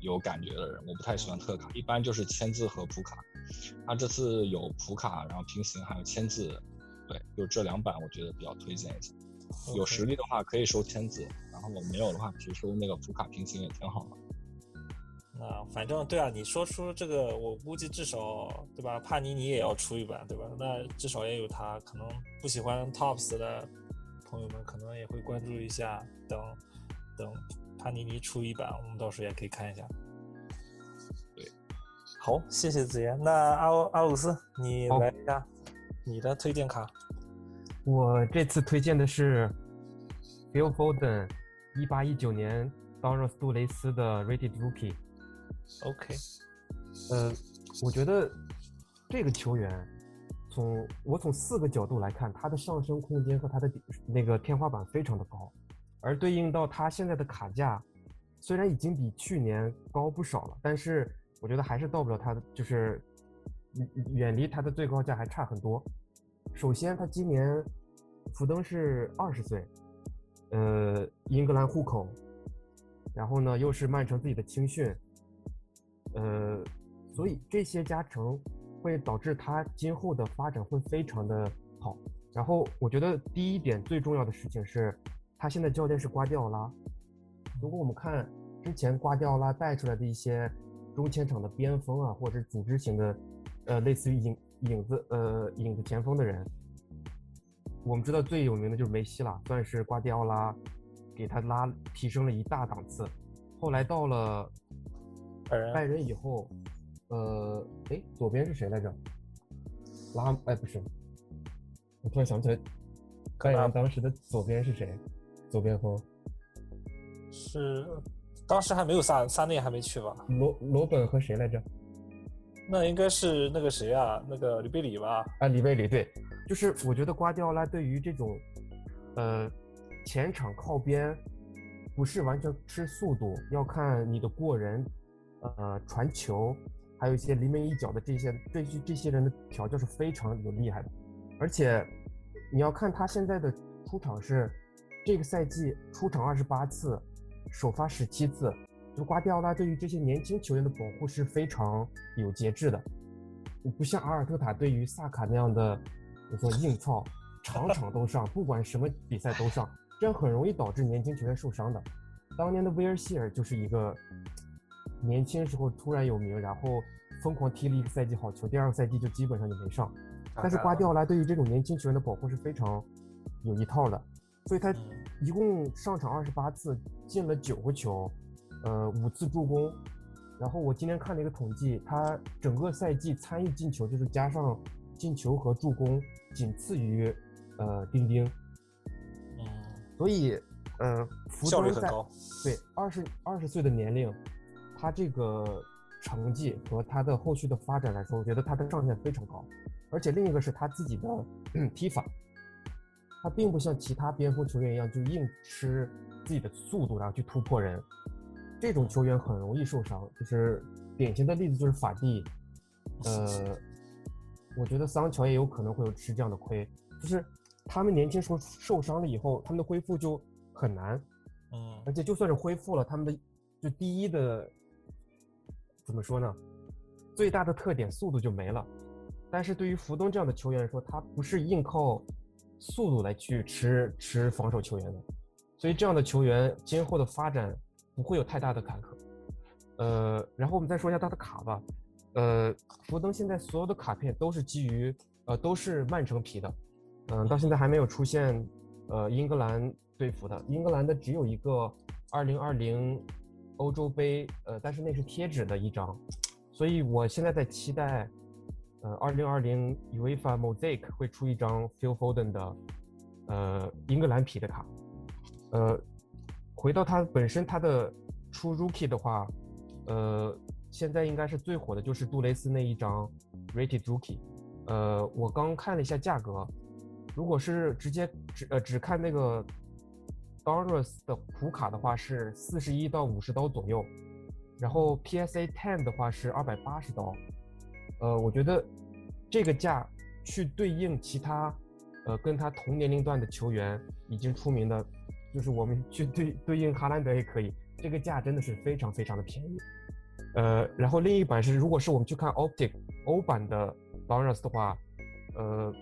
有感觉的人，我不太喜欢特卡，一般就是签字和普卡。它这次有普卡，然后平行还有签字，对，就这两版我觉得比较推荐一下。有实力的话可以收签字，然后没有的话其实收那个普卡平行也挺好的。那反正对啊，你说出这个，我估计至少对吧？帕尼尼也要出一版，对吧？那至少也有他。可能不喜欢 Tops 的朋友们，可能也会关注一下。等等，帕尼尼出一版，我们到时候也可以看一下。对，好，谢谢子言。那阿阿鲁斯，你来一下你的推荐卡。我这次推荐的是 Phil Foden，一八一九年当热杜蕾斯的 Rated Rookie。OK，呃，我觉得这个球员从我从四个角度来看，他的上升空间和他的那个天花板非常的高，而对应到他现在的卡价，虽然已经比去年高不少了，但是我觉得还是到不了他的，就是远远离他的最高价还差很多。首先，他今年福登是二十岁，呃，英格兰户口，然后呢又是曼城自己的青训，呃，所以这些加成会导致他今后的发展会非常的好。然后我觉得第一点最重要的事情是，他现在教练是瓜迪奥拉。如果我们看之前瓜迪奥拉带出来的一些中前场的边锋啊，或者组织型的，呃，类似于影影子呃影子前锋的人，我们知道最有名的就是梅西了，算是瓜迪奥拉给他拉提升了一大档次。后来到了拜仁以后，呃，哎，左边是谁来着？拉，哎，不是，我突然想不起来，拜仁当时的左边是谁？左边锋是当时还没有萨萨内还没去吧？罗罗本和谁来着？那应该是那个谁啊，那个里贝里吧？啊，里贝里，对，就是我觉得瓜迪奥拉对于这种，呃，前场靠边，不是完全吃速度，要看你的过人，呃，传球，还有一些临门一脚的这些这些这些人的调教是非常有厉害的，而且你要看他现在的出场是，这个赛季出场二十八次，首发十七次，就瓜迪奥拉对于这些年轻球员的保护是非常有节制的。不像阿尔特塔对于萨卡那样的，我说硬操，场场都上，不管什么比赛都上，这样很容易导致年轻球员受伤的。当年的威尔希尔就是一个年轻时候突然有名，然后疯狂踢了一个赛季好球，第二个赛季就基本上就没上。但是瓜迪奥拉对于这种年轻球员的保护是非常有一套的，所以他嗯一共上场二十八次，进了九个球，呃，五次助攻。然后我今天看了一个统计，他整个赛季参与进球，就是加上进球和助攻，仅次于呃丁丁。嗯，所以，呃，福效率登在很高。对二十二十岁的年龄，他这个成绩和他的后续的发展来说，我觉得他的上限非常高。而且另一个是他自己的 踢法，他并不像其他边锋球员一样就硬吃自己的速度然后去突破人，这种球员很容易受伤。就是典型的例子就是法蒂，呃，我觉得桑乔也有可能会有吃这样的亏，就是他们年轻时候受伤了以后，他们的恢复就很难。嗯而且就算是恢复了，他们的就第一的怎么说呢？最大的特点速度就没了。但是对于福东这样的球员来说，他不是硬靠速度来去吃吃防守球员的，所以这样的球员今后的发展不会有太大的坎坷。呃，然后我们再说一下他的卡吧。呃，福登现在所有的卡片都是基于呃都是曼城皮的，嗯、到现在还没有出现呃英格兰队服的，英格兰的只有一个2020欧洲杯，呃，但是那是贴纸的一张，所以我现在在期待，呃，2020 UEFA Mosaic 会出一张 Phil Foden 的，呃，英格兰皮的卡，呃，回到它本身，它的出 Rookie 的话，呃，现在应该是最火的就是杜蕾斯那一张 Rated Rookie，呃，我刚看了一下价格，如果是直接只呃只看那个 Donruss 的普卡的话是四十一到五十刀左右，然后 PSA Ten 的话是二百八十刀，呃，我觉得这个价去对应其他呃跟他同年龄段的球员已经出名的，就是我们去对对应哈兰德也可以，这个价真的是非常非常的便宜。呃，然后另一版是，如果是我们去看 Optic 欧版的 Donruss 的话，呃，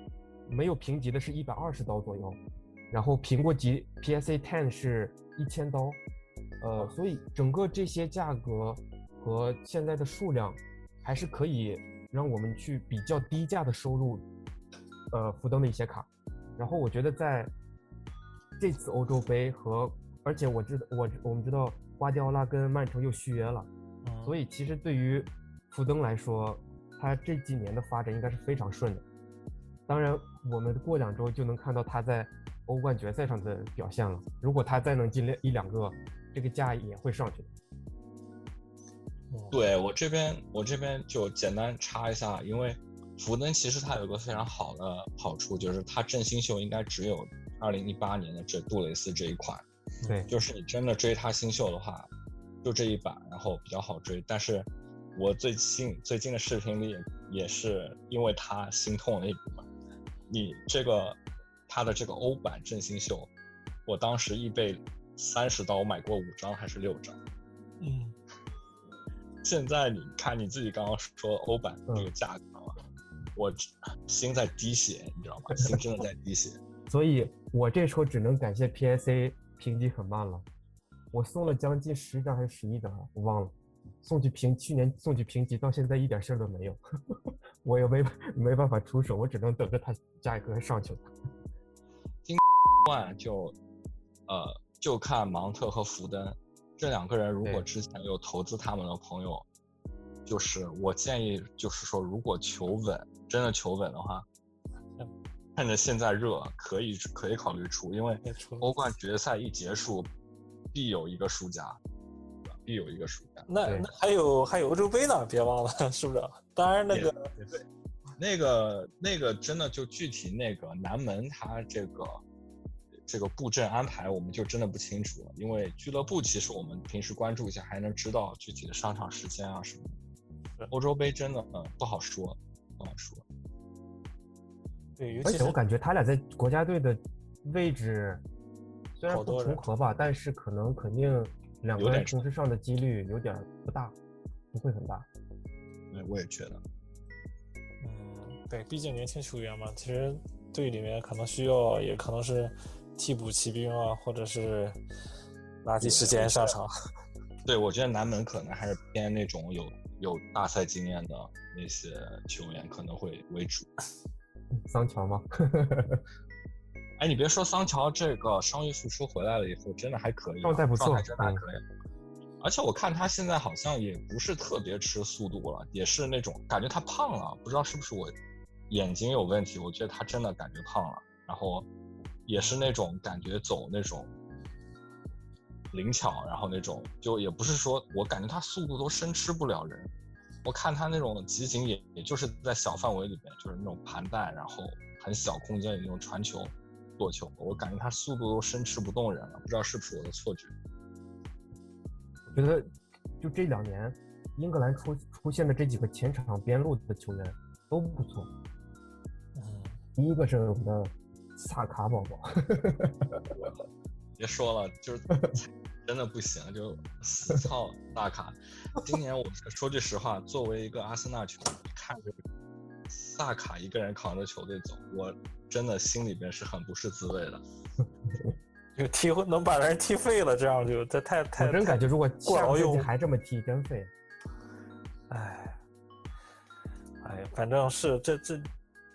没有评级的是一百二十刀左右，然后评过级 PSA Ten 是一千刀，呃，所以整个这些价格和现在的数量，还是可以让我们去比较低价的收入，呃，福登的一些卡。然后我觉得在这次欧洲杯和，而且我知道我我们知道瓜迪奥拉跟曼城又续约了。嗯，所以其实对于福登来说，他这几年的发展应该是非常顺的。当然，我们过两周就能看到他在欧冠决赛上的表现了。如果他再能进两一两个，这个价也会上去对我这边，我这边就简单插一下，因为福登其实他有个非常好的好处，就是他正新秀应该只有二零一八年的这杜蕾斯这一款，对，就是你真的追它新秀的话，就这一版，然后比较好追。但是我最近最近的视频里也是因为它心痛了一部分。你这个它的这个欧版正新秀，我当时易贝三十刀我买过五张还是六张。嗯现在你看你自己刚刚说欧版这个价格嘛，我心在滴血，你知道吗？心真的在滴血。所以我这时候只能感谢 PSA 评级很慢了，我送了将近十张还是十一张啊，我忘了，送去评去年送去评级，到现在一点事儿都没有，我也没没办法出手，我只能等着它价格上去了。万就，呃，就看芒特和福登这两个人，如果之前有投资他们的朋友，就是我建议，就是说，如果求稳，真的求稳的话，趁着现在热，可以可以考虑出，因为欧冠决赛一结束，必有一个输家，必有一个输家。那那还有还有欧洲杯呢，别忘了，是不是？当然那个对，那个那个真的就具体那个南门他这个这个布阵安排，我们就真的不清楚了，因为俱乐部其实我们平时关注一下，还能知道具体的上场时间啊什么的。欧洲杯真的嗯不好说，不好说。对，尤而且我感觉他俩在国家队的位置虽然不重合吧，但是可能肯定两个人同时上的几率有点不大，不会很大。对，我也觉得。嗯，对，毕竟年轻球员嘛，其实队里面可能需要，也可能是替补骑兵啊，或者是垃圾时间上场。对，我觉得南门可能还是偏那种有有大赛经验的那些球员可能会为主。桑乔吗？哎，你别说桑乔这个伤愈复出回来了以后，真的还可以啊，状态不错状态真的还嗯可以。而且我看他现在好像也不是特别吃速度了，也是那种感觉他胖了，不知道是不是我眼睛有问题，我觉得他真的感觉胖了。然后也是那种感觉走那种灵巧，然后那种就也不是说我感觉他速度都生吃不了人。我看他那种集锦也也就是在小范围里面，就是那种盘带，然后很小空间里那种传球、做球，我感觉他速度都生吃不动人了，不知道是不是我的错觉。我觉得就这两年，英格兰出出现的这几个前场边路的球员都不错。嗯，第一个是我们的萨卡宝宝，别说了，就是 真的不行，就死操大卡。今年我说句实话，作为一个阿森纳球迷，看着萨卡一个人扛着球队走，我真的心里边是很不是滋味的。就踢能把人踢废了，这样就这太太我真感觉如果下赛季过劳用还这么踢，真废。哎，哎，反正是这这，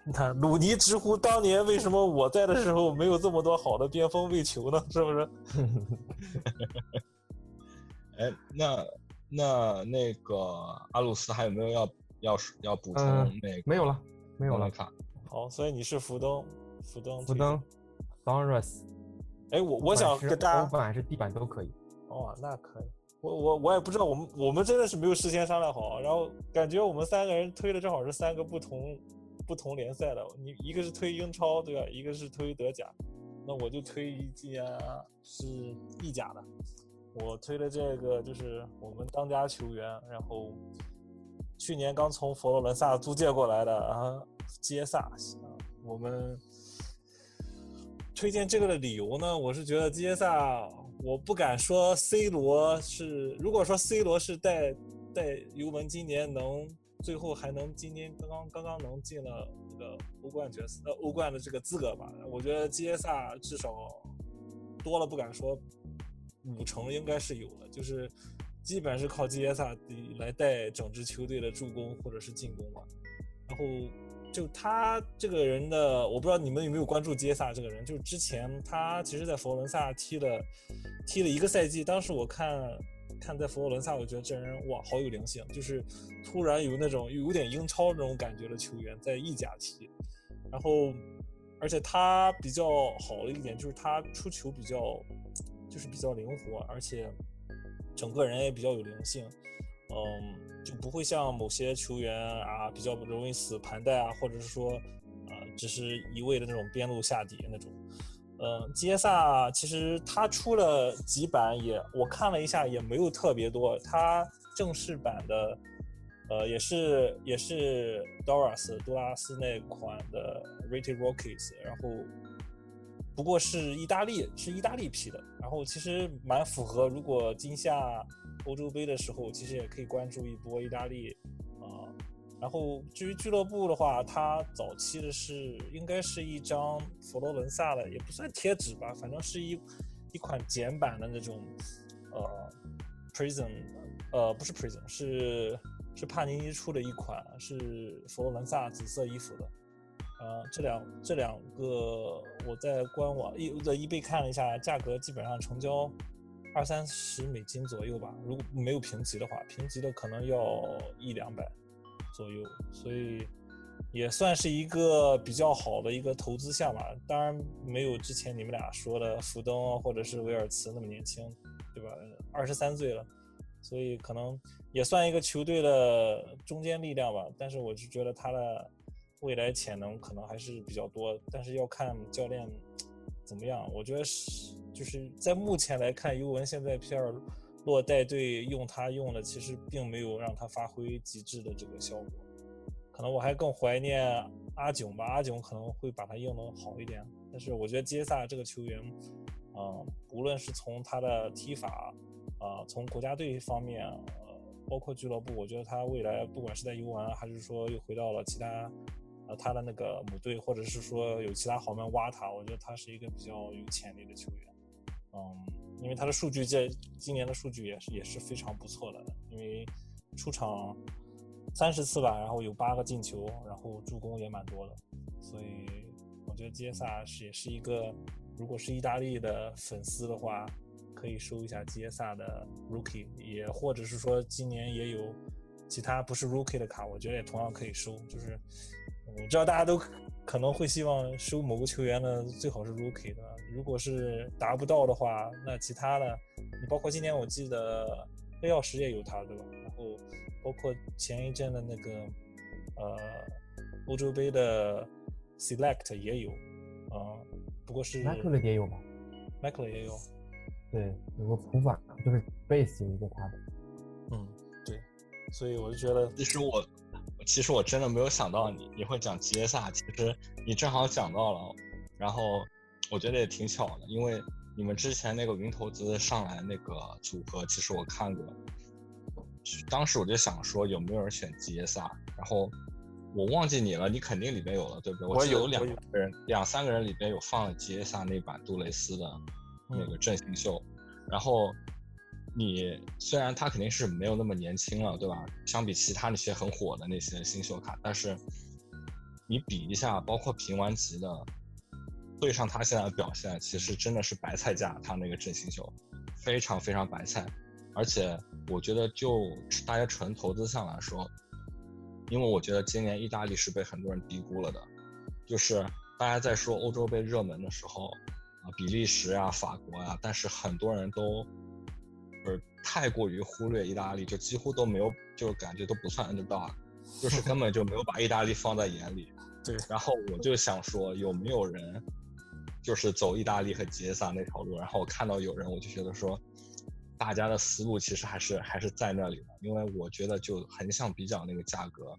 你 看鲁尼直呼当年为什么我在的时候没有这么多好的边锋为球呢？是不是？哎，那那那个阿鲁斯还有没有要要要补充嗯那个？没有了，没有了。卡。好，所以你是福登，福登，福登、Donruss，哎，我我想跟大欧家，版还是地板都可以。哦，那可以。我我我也不知道，我们我们真的是没有事先商量好，然后感觉我们三个人推的正好是三个不同不同联赛的，你一个是推英超对吧？一个是推德甲，那我就推一件是意甲的。我推的这个就是我们当家球员，然后去年刚从佛罗伦萨租借过来的啊，杰萨啊，我们推荐这个的理由呢，我是觉得杰萨，我不敢说 C 罗是，如果说 C 罗是带带尤文今年能最后还能今天刚刚刚刚能进了这个欧冠决赛呃欧冠的这个资格吧，我觉得杰萨至少多了不敢说五成应该是有的，就是基本是靠杰萨来带整支球队的助攻或者是进攻吧，然后。就他这个人的，我不知道你们有没有关注杰萨这个人。就是之前他其实，在佛罗伦萨踢了踢了一个赛季，当时我看看在佛罗伦萨，我觉得这人哇好有灵性，就是突然有那种有点英超那种感觉的球员在意甲踢，然后而且他比较好的一点就是他出球比较就是比较灵活，而且整个人也比较有灵性，嗯。就不会像某些球员啊比较容易死盘带啊，或者是说，呃，只是一味的那种边路下底那种。嗯，杰萨其实他出了几版也，我看了一下也没有特别多。他正式版的，呃，也是也是 Doras 杜拉斯那款的 Rated Rockies，然后不过是意大利是意大利批的，然后其实蛮符合，如果今夏。欧洲杯的时候，其实也可以关注一波意大利，然后至于俱乐部的话，它早期的是应该是一张佛罗伦萨的，也不算贴纸吧，反正是一一款简版的那种，呃，Prison，呃，不是 Prison，是是帕尼尼出的一款，是佛罗伦萨紫色衣服的，呃，这两这两个我在官网一在 eBay 看了一下，价格基本上成交。二三十美金左右吧，如果没有评级的话，评级的可能要一两百左右，所以也算是一个比较好的一个投资项吧。当然没有之前你们俩说的福登或者是维尔茨那么年轻，对吧？二十三岁了，所以可能也算一个球队的中坚力量吧。但是我是觉得他的未来潜能可能还是比较多，但是要看教练怎么样。我觉得是。就是在目前来看，尤文现在皮尔洛带队用他用的，其实并没有让他发挥极致的这个效果。可能我还更怀念阿囧吧，阿囧可能会把他用的好一点。但是我觉得杰萨这个球员，啊、呃，无论是从他的踢法，啊、从国家队方面，呃，包括俱乐部，我觉得他未来不管是在游玩，还是说又回到了其他。呃，他的那个母队，或者是说有其他豪门挖他，我觉得他是一个比较有潜力的球员。嗯，因为他的数据这今年的数据也是也是非常不错的，因为出场三十次吧，然后有八个进球，然后助攻也蛮多的，所以我觉得杰萨是也是一个，如果是意大利的粉丝的话，可以收一下杰萨的 Rookie，也或者是说今年也有其他不是 Rookie 的卡，我觉得也同样可以收。就是我知道大家都可能会希望收某个球员呢，最好是 Rookie 的，如果是达不到的话，那其他的，你包括今年我记得黑曜石也有他，对吧？然后包括前一阵的那个呃欧洲杯的 Select 也有，啊、不过是 Michael 也有吗？Michael 也有，对，有个普法，就是 base 有一个他的。嗯，对，所以我就觉得其实我，其实我真的没有想到你你会讲吉耶萨，其实你正好讲到了，然后我觉得也挺巧的，因为你们之前那个云投资上来那个组合，其实我看过，当时我就想说有没有人选吉耶萨，然后我忘记你了，你肯定里边有了，对不对？我有记得有两个人，两三个人里边有放了吉耶萨那版杜蕾斯的那个阵型秀，然后你虽然他肯定是没有那么年轻了，对吧？相比其他那些很火的那些新秀卡，但是你比一下，包括评完级的，对上他现在的表现，其实真的是白菜价，他那个阵型秀非常非常白菜，而且我觉得就大家纯投资上来说，因为我觉得今年意大利是被很多人低估了的，就是大家在说欧洲杯热门的时候，啊，比利时啊、法国啊，但是很多人都就是太过于忽略意大利，就几乎都没有，就是感觉都不算 underdog，就是根本就没有把意大利放在眼里。对然后我就想说，有没有人就是走意大利和杰萨那条路？然后我看到有人，我就觉得说，大家的思路其实还是还是在那里的，因为我觉得就横向比较那个价格，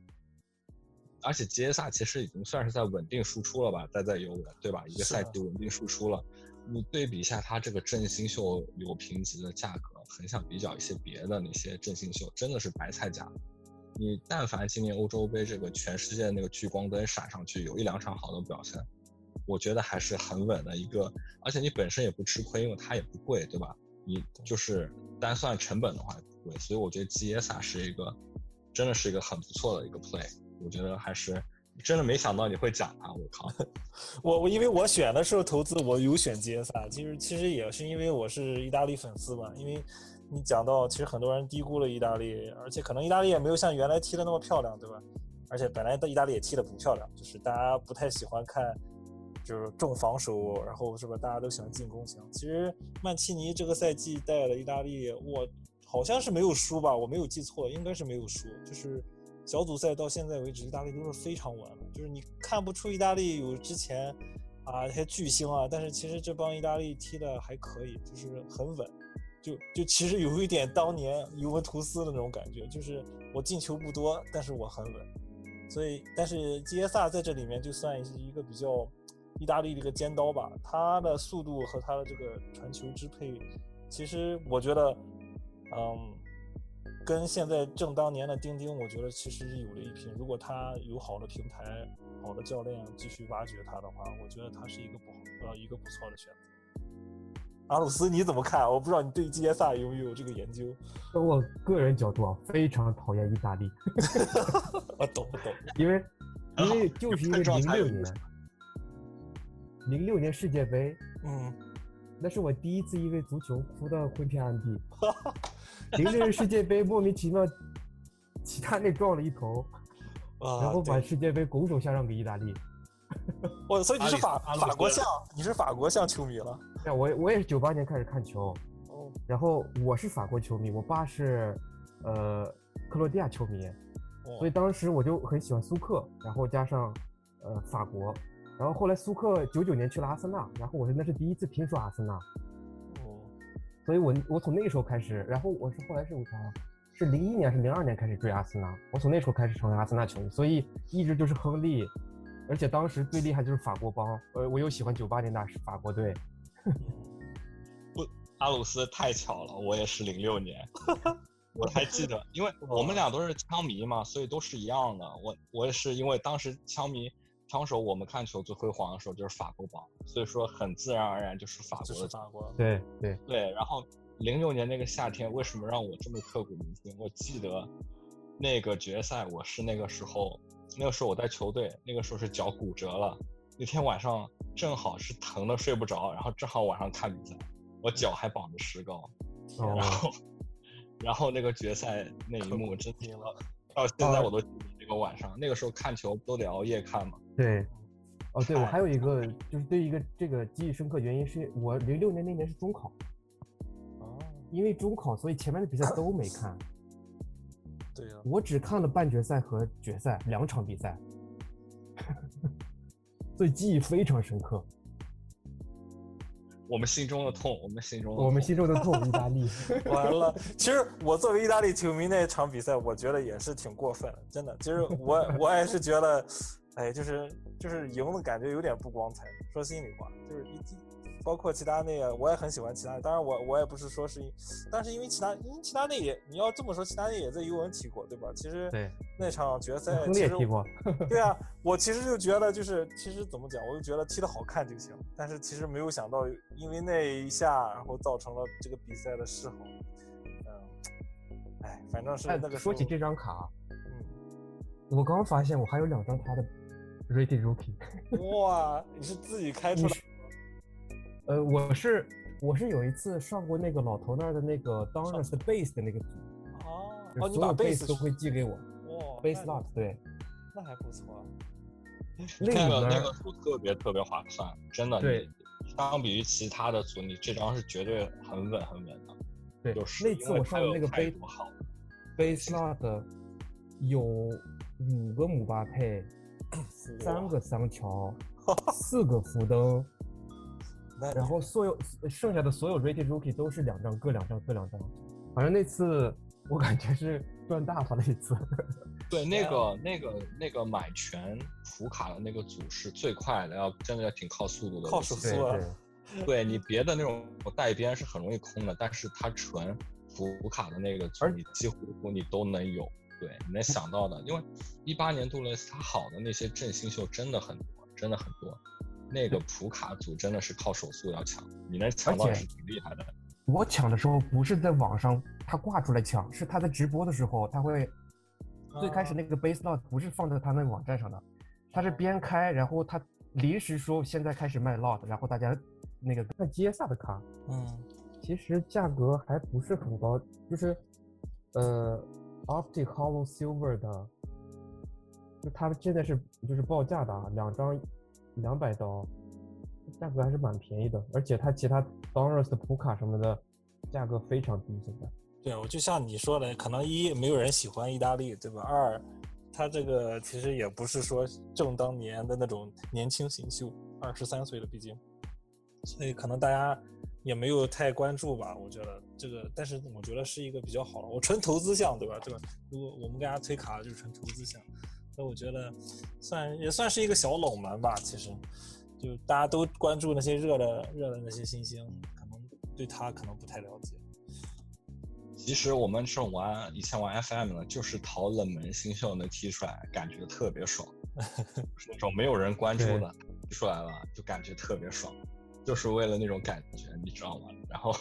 而且杰萨其实已经算是在稳定输出了吧，在在游人对吧？一个赛季稳定输出了。你对比一下它这个振兴秀有评级的价格，很想比较一些别的那些振兴秀，真的是白菜价。你但凡今年欧洲杯这个全世界那个聚光灯闪上去，有一两场好的表现，我觉得还是很稳的一个，而且你本身也不吃亏，因为它也不贵，对吧？你就是单算成本的话也不贵，所以我觉得基耶萨是一个，真的是一个很不错的一个 play，我觉得还是真的没想到你会讲他，我靠，我我因为我选的时候投资我有选杰萨，其实其实也是因为我是意大利粉丝嘛，因为你讲到其实很多人低估了意大利，而且可能意大利也没有像原来踢的那么漂亮，对吧？而且本来的意大利也踢的不漂亮，就是大家不太喜欢看，就是重防守，然后是吧？大家都喜欢进攻型。其实曼奇尼这个赛季带了意大利，我好像是没有输吧，我没有记错，应该是没有输，就是小组赛到现在为止，意大利都是非常稳，就是你看不出意大利有之前啊那些巨星啊，但是其实这帮意大利踢的还可以，就是很稳。就就其实有一点当年尤文图斯的那种感觉，就是我进球不多，但是我很稳。所以，但是基耶萨在这里面就算是一个比较意大利的一个尖刀吧，他的速度和他的这个传球支配，其实我觉得，嗯，跟现在正当年的钉钉，我觉得其实是有了一拼。如果他有好的平台、好的教练继续挖掘他的话，我觉得他是一个不好呃一个不错的选择。阿鲁斯你怎么看？我不知道你对基耶萨有没有这个研究？从我个人角度啊，非常讨厌意大利，我懂不懂？因为因为就是因为零六年，零六年世界杯，嗯，那是我第一次因为足球哭到昏天暗地。零六年世界杯莫名其妙，齐达内撞了一头，啊，然后把世界杯拱手相让给意大利。我所以你是法法国阿鲁斯象，你是法国象球迷了。对，我我也是九八年开始看球，哦，然后我是法国球迷，我爸是呃克罗地亚球迷，所以当时我就很喜欢苏克，然后加上呃法国，然后后来苏克九九年去了阿森纳，然后我是那是第一次听说阿森纳，哦，所以我我从那个时候开始，然后我是后来是我啥，是零一年还是零二年开始追阿森纳，我从那时候开始成为阿森纳球迷，所以一直就是亨利，而且当时最厉害就是法国帮，呃，我又喜欢九八年的法国队，不阿鲁斯太巧了，我也是零六年，我还记得，因为我们俩都是枪迷嘛，所以都是一样的。我我也是因为当时枪迷枪手，我们看球最辉煌的时候就是法国帮，所以说很自然而然就是法国的。是法国。对对，对，然后零六年那个夏天，为什么让我这么刻骨铭心？我记得那个决赛我是那个时候，那个时候我在球队，那个时候是脚骨折了，那天晚上正好是疼的睡不着，然后正好晚上看比赛，我脚还绑着石膏，哦然后然后那个决赛那一幕真的了。到现在我都记得那个晚上，那个时候看球都得熬夜看嘛。对，哦对，我还有一个就是对一个这个记忆深刻原因是我零六年那年是中考，哦，因为中考，所以前面的比赛都没看，对呀、我只看了半决赛和决赛两场比赛，所以记忆非常深刻。我们心中的痛，我们心中的我们心中的痛，意大利。完了，其实我作为意大利球迷那一场比赛，我觉得也是挺过分的，真的。其实我我也是觉得，哎，就是就是赢的感觉有点不光彩。说心里话，就是一包括其他那个，我也很喜欢齐达内。当然我我也不是说是因，但是因为其他因为其他那也你要这么说，其他那也在尤文踢过，对吧？其实对那场决赛 亨利其实也踢过，对啊，我其实就觉得就是，其实怎么讲，我就觉得踢得好看就行。但是其实没有想到，因为那一下，然后造成了这个比赛的失衡。嗯，哎，反正是哎那个说起这张卡，嗯，我刚发现我还有两张他的 Rated Rookie。哇，你是自己开出来呃，我是我是有一次上过那个老头那儿的那个 Donruss Base 的那个组，哦哦，你把 base 都会寄给我哇 base 那 lot，对，那还不错。啊那那个那个组特别特别划算，真的。对，相比于其他的组，你这张是绝对很稳很稳的。对就是那次我上的那个太 base 多好的 base lot 有五个姆巴佩，三个桑乔，四个福登，那然后所有剩下的所有 rated rookie 都是两张，各两张，各两张。反正那次我感觉是赚大发了一次。对，那啊个那个那个买全普卡的那个组是最快的，要真的要挺靠速度的。靠速度对，对你别的那种带边是很容易空的，但是它纯普卡的那个组，而你几乎你都能有。对，你能想到的，因为一八年杜蕾斯他好的那些正新秀真的很多，真的很多。那个普卡组真的是靠手速要抢，你能抢到是挺厉害的。我抢的时候不是在网上他挂出来抢，是他在直播的时候他会最开始那个 base lot 不是放在他那个网站上的，他是边开，然后他临时说现在开始卖 lot，然后大家那个看接萨的卡，嗯，其实价格还不是很高，就是呃 Optic Hollow Silver 的，就它现在是就是报价的啊，两张两百刀，价格还是蛮便宜的，而且它其他 Donruss 的普卡什么的价格非常低，现在。对，我就像你说的，可能一没有人喜欢意大利，对吧？二，他这个其实也不是说正当年的那种年轻新秀，二十三岁了，毕竟，所以可能大家也没有太关注吧。我觉得这个，但是我觉得是一个比较好的，我纯投资项，对吧？对吧？如果我们给大家推卡就是纯投资项，所以我觉得算也算是一个小冷门吧。其实，就大家都关注那些热的热的那些新星，可能对他可能不太了解。其实我们这种玩以前玩 FM 的，就是淘冷门新秀能踢出来，感觉特别爽。是那种没有人关注的踢出来了，就感觉特别爽，就是为了那种感觉，你知道吗？然后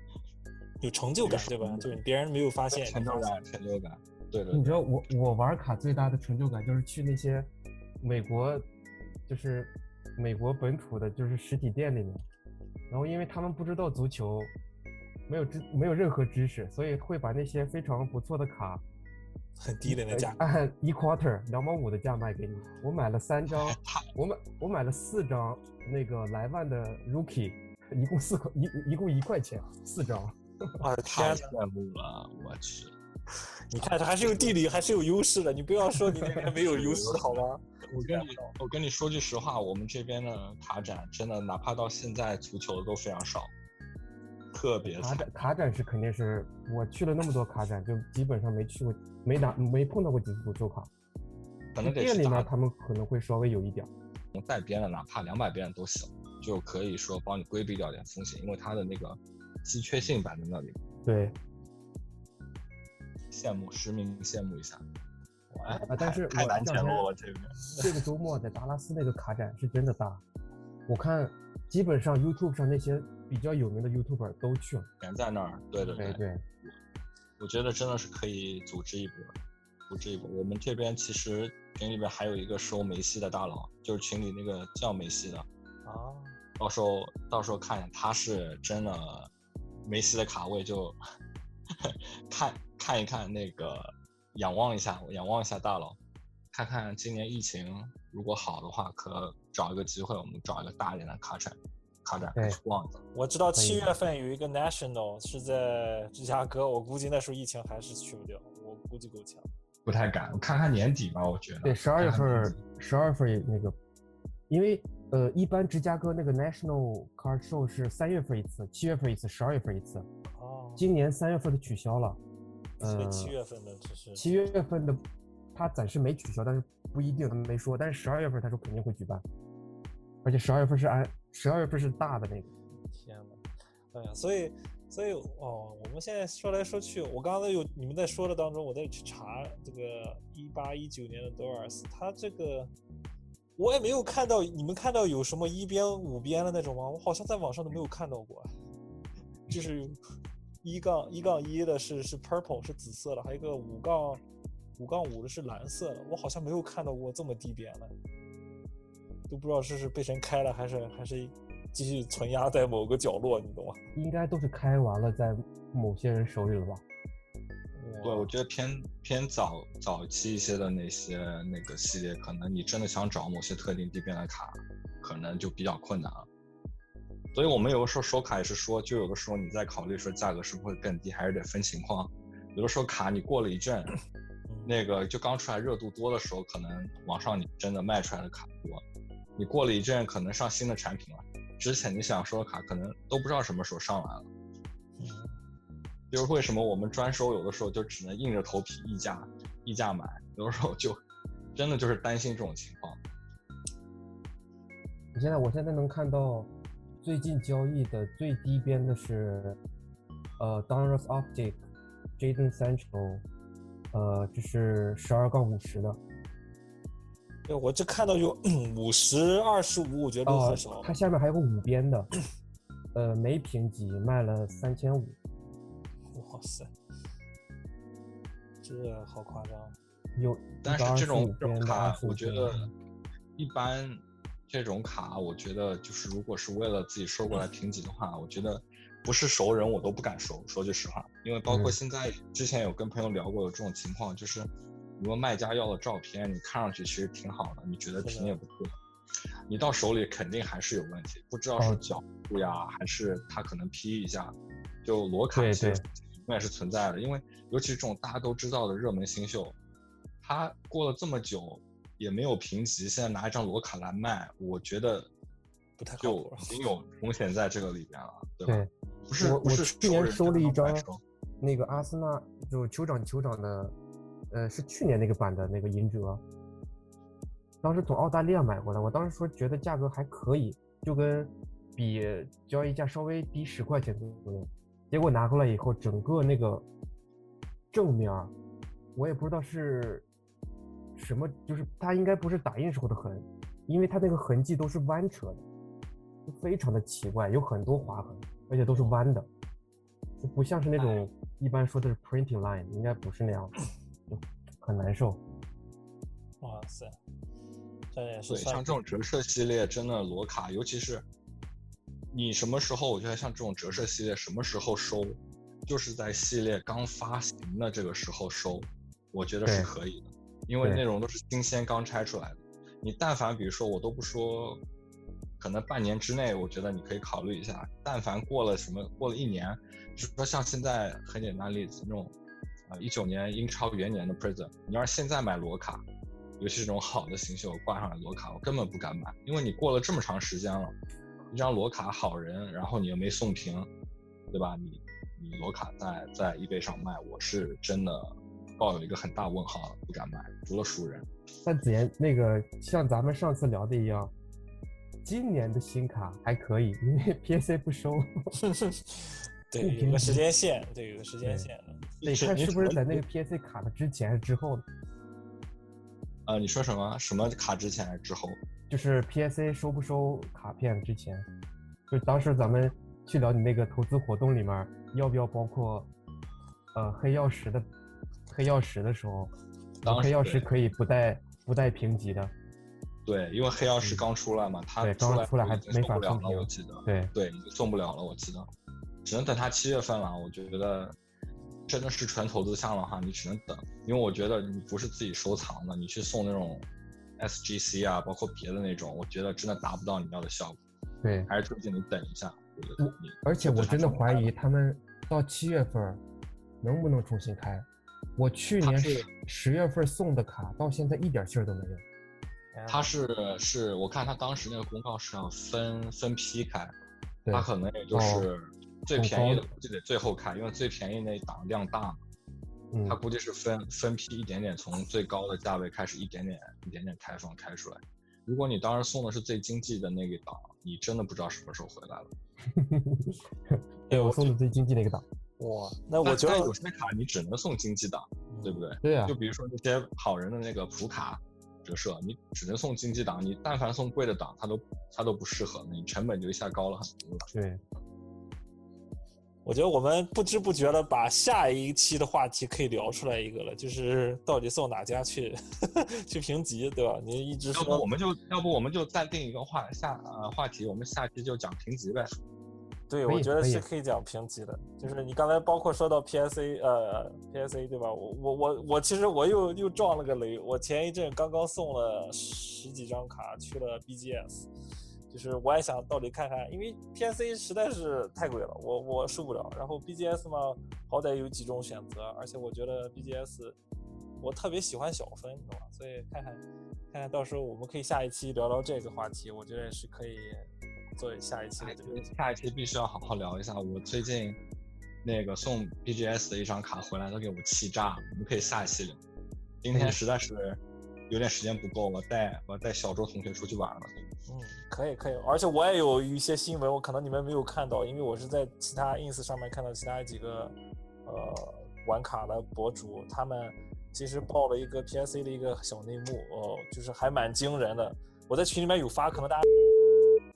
有成就感，对吧？就是别人没有发现，成就感，成就感，对对对，你知道我我玩卡最大的成就感就是去那些美国，就是美国本土的，就是实体店里面，然后因为他们不知道足球，没有知没有任何知识，所以会把那些非常不错的卡很低的那呃价格。按一 quarter 两毛五的价卖给你。我买了三张，我买我买了四张那个莱万的 rookie，一共四块一一共一块钱四张。我的太！羡慕了，我去。你看，这还是有地理，还是有优势的。你不要说你那边没有优势，好吗？我跟你我跟你说句实话，我们这边的卡展真的，哪怕到现在足球都非常少，特别惨。卡展卡展是肯定是我去了那么多卡展，就基本上没去过，没拿没碰到过几次足球卡。可能店里面他们可能会稍微有一点儿。带边的，哪怕两百边都行，就可以说帮你规避掉点风险，因为它的那个稀缺性摆在那里。对，羡慕，实名羡慕一下。哎啊但是太我这两难见了，我这边。这个周末在达拉斯那个卡展是真的大，我看基本上 YouTube 上那些比较有名的 YouTuber 都去了。全在那儿，对对对对，我觉得真的是可以组织一波。组织一波。我们这边其实群里边还有一个收梅西的大佬，就是群里那个叫梅西的，啊，到时候到时候看见他是真的梅西的卡位就 看看一看那个仰望一下仰望一下大佬，看看今年疫情如果好的话，可找一个机会我们找一个大一点的卡展卡展对去逛一下。我知道七月份有一个 National 是在芝加哥，我估计那时候疫情还是去不掉，我估计够呛。不太敢，我看看年底吧，我觉得。对，十二月份十二月份也那个，因为呃，一般芝加哥那个 National Car Show 是三月份一次，七月份一次，十二月份一次。哦，今年三月份的取消了，呃，所以七月份的只是七月份的他暂时没取消，但是不一定，他没说。但是十二月份他说肯定会举办，而且十二月份是按十二月份是大的那个。天呐，哎呀，所以所以哦，我们现在说来说去，我刚才有你们在说的当中，我在去查这个一八一九年的 Doors，他这个我也没有看到，你们看到有什么一边五边的那种吗？我好像在网上都没有看到过，就是一杠一杠一的是是 purple 是紫色的，还有一个五杠五杠五的是蓝色的，我好像没有看到过这么低边的，都不知道是是被谁开了，还是还是继续存压在某个角落，你懂吗？应该都是开完了在某些人手里了吧？对，我觉得偏偏早早期一些的那些那个系列，可能你真的想找某些特定地边的卡，可能就比较困难了。所以我们有的时候收卡也是说，就有的时候你在考虑说价格是不是会更低，还是得分情况。有的时候卡你过了一阵，那个就刚出来热度多的时候，可能网上你真的卖出来的卡多。你过了一阵，可能上新的产品了，之前你想收的卡可能都不知道什么时候上来了。就是为什么我们专收有的时候就只能硬着头皮溢价溢价买，有的时候就真的就是担心这种情况。你现在我现在能看到最近交易的最低边的是呃 Donruss Optic Jaden Sancho，呃这是十二杠五十的。对，我这看到有五十二十五，我觉得都哦很少。，它下面还有个五边的，呃没评级卖了三千五。哇塞，这好夸张。有但是这种这种卡，我觉得一般这种卡，我觉得就是如果是为了自己收过来评级的话，我觉得不是熟人我都不敢收。说句实话，因为包括嗯现在之前有跟朋友聊过有这种情况，就是如果卖家要的照片，你看上去其实挺好的，你觉得是的评也不错，你到手里肯定还是有问题，不知道哦是角度呀，还是他可能 P 一下，就裸卡对其实对永远是存在的，因为尤其是这种大家都知道的热门新秀，他过了这么久也没有评级，现在拿一张裸卡来卖，我觉得不太靠就谱已经有风险在这个里边了，对吧？对，不是我我是去年收了一张那个阿森纳就酋长酋长的，呃，是去年那个版的那个银折，当时从澳大利亚买过来，我当时说觉得价格还可以，就跟比交易价稍微低十块钱左右，结果拿过来以后，整个那个正面，我也不知道是什么，就是它应该不是打印时候的痕，因为它那个痕迹都是弯折的，就非常的奇怪，有很多划痕，而且都是弯的。就不像是那种一般说的是 printing line，应该不是那样，就很难受。哇塞，这也是对，像这种折射系列，真的罗卡，尤其是你什么时候，我觉得像这种折射系列，什么时候收，就是在系列刚发行的这个时候收，我觉得是可以的，因为内容都是新鲜刚拆出来的。你但凡比如说，我都不说，可能半年之内，我觉得你可以考虑一下。但凡过了什么，过了一年，就是说像现在很简单例子，那种呃一九年英超元年的 Prism，你要是现在买裸卡，尤其这种好的新秀挂上来裸卡，我根本不敢买，因为你过了这么长时间了，一张裸卡好人，然后你又没送屏，对吧？你你裸卡在在 eBay 上卖，我是真的抱有一个很大问号，不敢买，除了熟人。但子妍那个像咱们上次聊的一样，今年的新卡还可以，因为 PSA 不收，对，有个时间线，对，有个时间线的。得看是不是在那个个 PSA 卡的之前还是之后的。呃，你说什么什么卡之前还是之后？就是 PSC 收不收卡片之前，就当时咱们去聊你那个投资活动里面要不要包括呃黑曜石的黑曜石的时候，当时黑曜石可以不带不带评级的，对，因为黑曜石刚出来嘛，它对刚来出来还没已经送不了了，法送评我记得。对，对，已经送不了了，我记得，只能等它七月份了。我觉得真的是纯投资项的话，你只能等，因为我觉得你不是自己收藏的，你去送那种 SGC 啊，包括别的那种，我觉得真的达不到你要的效果，对，还是推荐你等一下。我觉得你而且我真的怀疑他们到七月份能不能重新开。我去年它是十十月份送的卡到现在一点信儿都没有。他是是我看他当时那个公告是要分分批开，对它可能也就哦是最便宜的估计得最后开，因为最便宜那一档量大嘛。嗯它，估计是分分批一点点，从最高的价位开始一点点一点点开放开出来。如果你当时送的是最经济的那个档，你真的不知道什么时候回来了。对我送的最经济那个档。哇，那我觉得有些卡你只能送经济档，对不对？对啊就，比如说那些好人的那个普卡折射，你只能送经济档，你但凡送贵的档，它都它都不适合，那你成本就一下高了很多了。对，我觉得我们不知不觉的把下一期的话题可以聊出来一个了，就是到底送哪家去 去评级，对吧？你一直要不说我们就要不我们就暂定一个话下呃话题，我们下期就讲评级呗。对，我觉得是可以讲评级的。就是你刚才包括说到 PSA，呃，PSA 对吧？我我我我其实我又又撞了个雷，我前一阵刚刚送了十几张卡去了 BGS，就是我也想到底看看，因为 PSA 实在是太贵了，我我受不了。然后 BGS 嘛，好歹有几种选择，而且我觉得 BGS 我特别喜欢小分，你懂吧？所以看看看看到时候我们可以下一期聊聊这个话题，我觉得也是可以作为下一期的这个。下一期必须要好好聊一下。我最近那个送 BGS 的一张卡回来都给我气炸了，我们可以下一期聊。今天实在是有点时间不够，我带我带小周同学出去玩了。嗯，可以可以，而且我也有一些新闻，我可能你们没有看到，因为我是在其他 ins 上面看到其他几个呃玩卡的博主，他们其实爆了一个 PSC 的一个小内幕，哦，就是还蛮惊人的。我在群里面有发，可能大家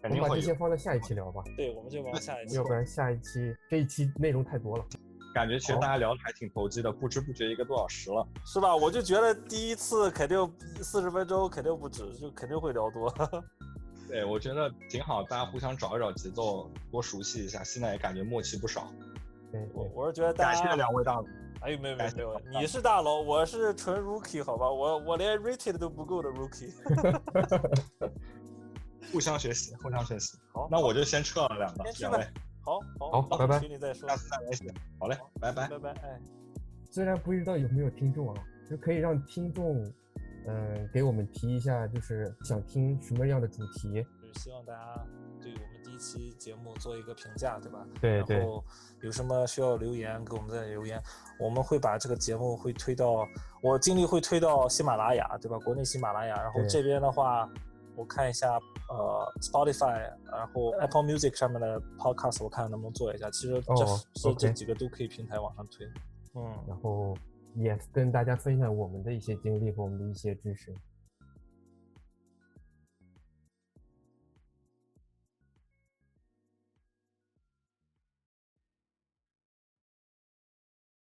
肯定会我们把这些，放在下一期聊吧，对，我们就往下一期要。不然下一期这一期内容太多了。感觉其实大家聊的还挺投机的，不知不觉一个多小时了。是吧？我就觉得第一次肯定四十分钟肯定不止，就肯定会聊多。对，我觉得挺好，大家互相找一找节奏，多熟悉一下。现在也感觉默契不少。对我，我是觉得大感谢家，两位大佬。哎，没有没有没有你是大佬，我是纯 rookie 好吧？我我连 rated 都不够的 rookie。互相学习，互相学习。好，那我就先撤了，两个两位，好好好拜拜群里再说下，次再联系。好嘞，拜拜。拜拜，哎。虽然不知道有没有听众啊，就可以让听众，嗯、给我们提一下，就是想听什么样的主题。就是希望大家对我们第一期节目做一个评价，对吧？对对然后有什么需要留言，给我们再留言，我们会把这个节目会推到，我尽力会推到喜马拉雅，对吧？国内喜马拉雅，然后这边的话，我看一下，呃，Spotify，然后 Apple Music 上面的 Podcast，我看能不能做一下。其实这、这几个都可以平台往上推。嗯，然后也跟大家分享我们的一些经历和我们的一些知识。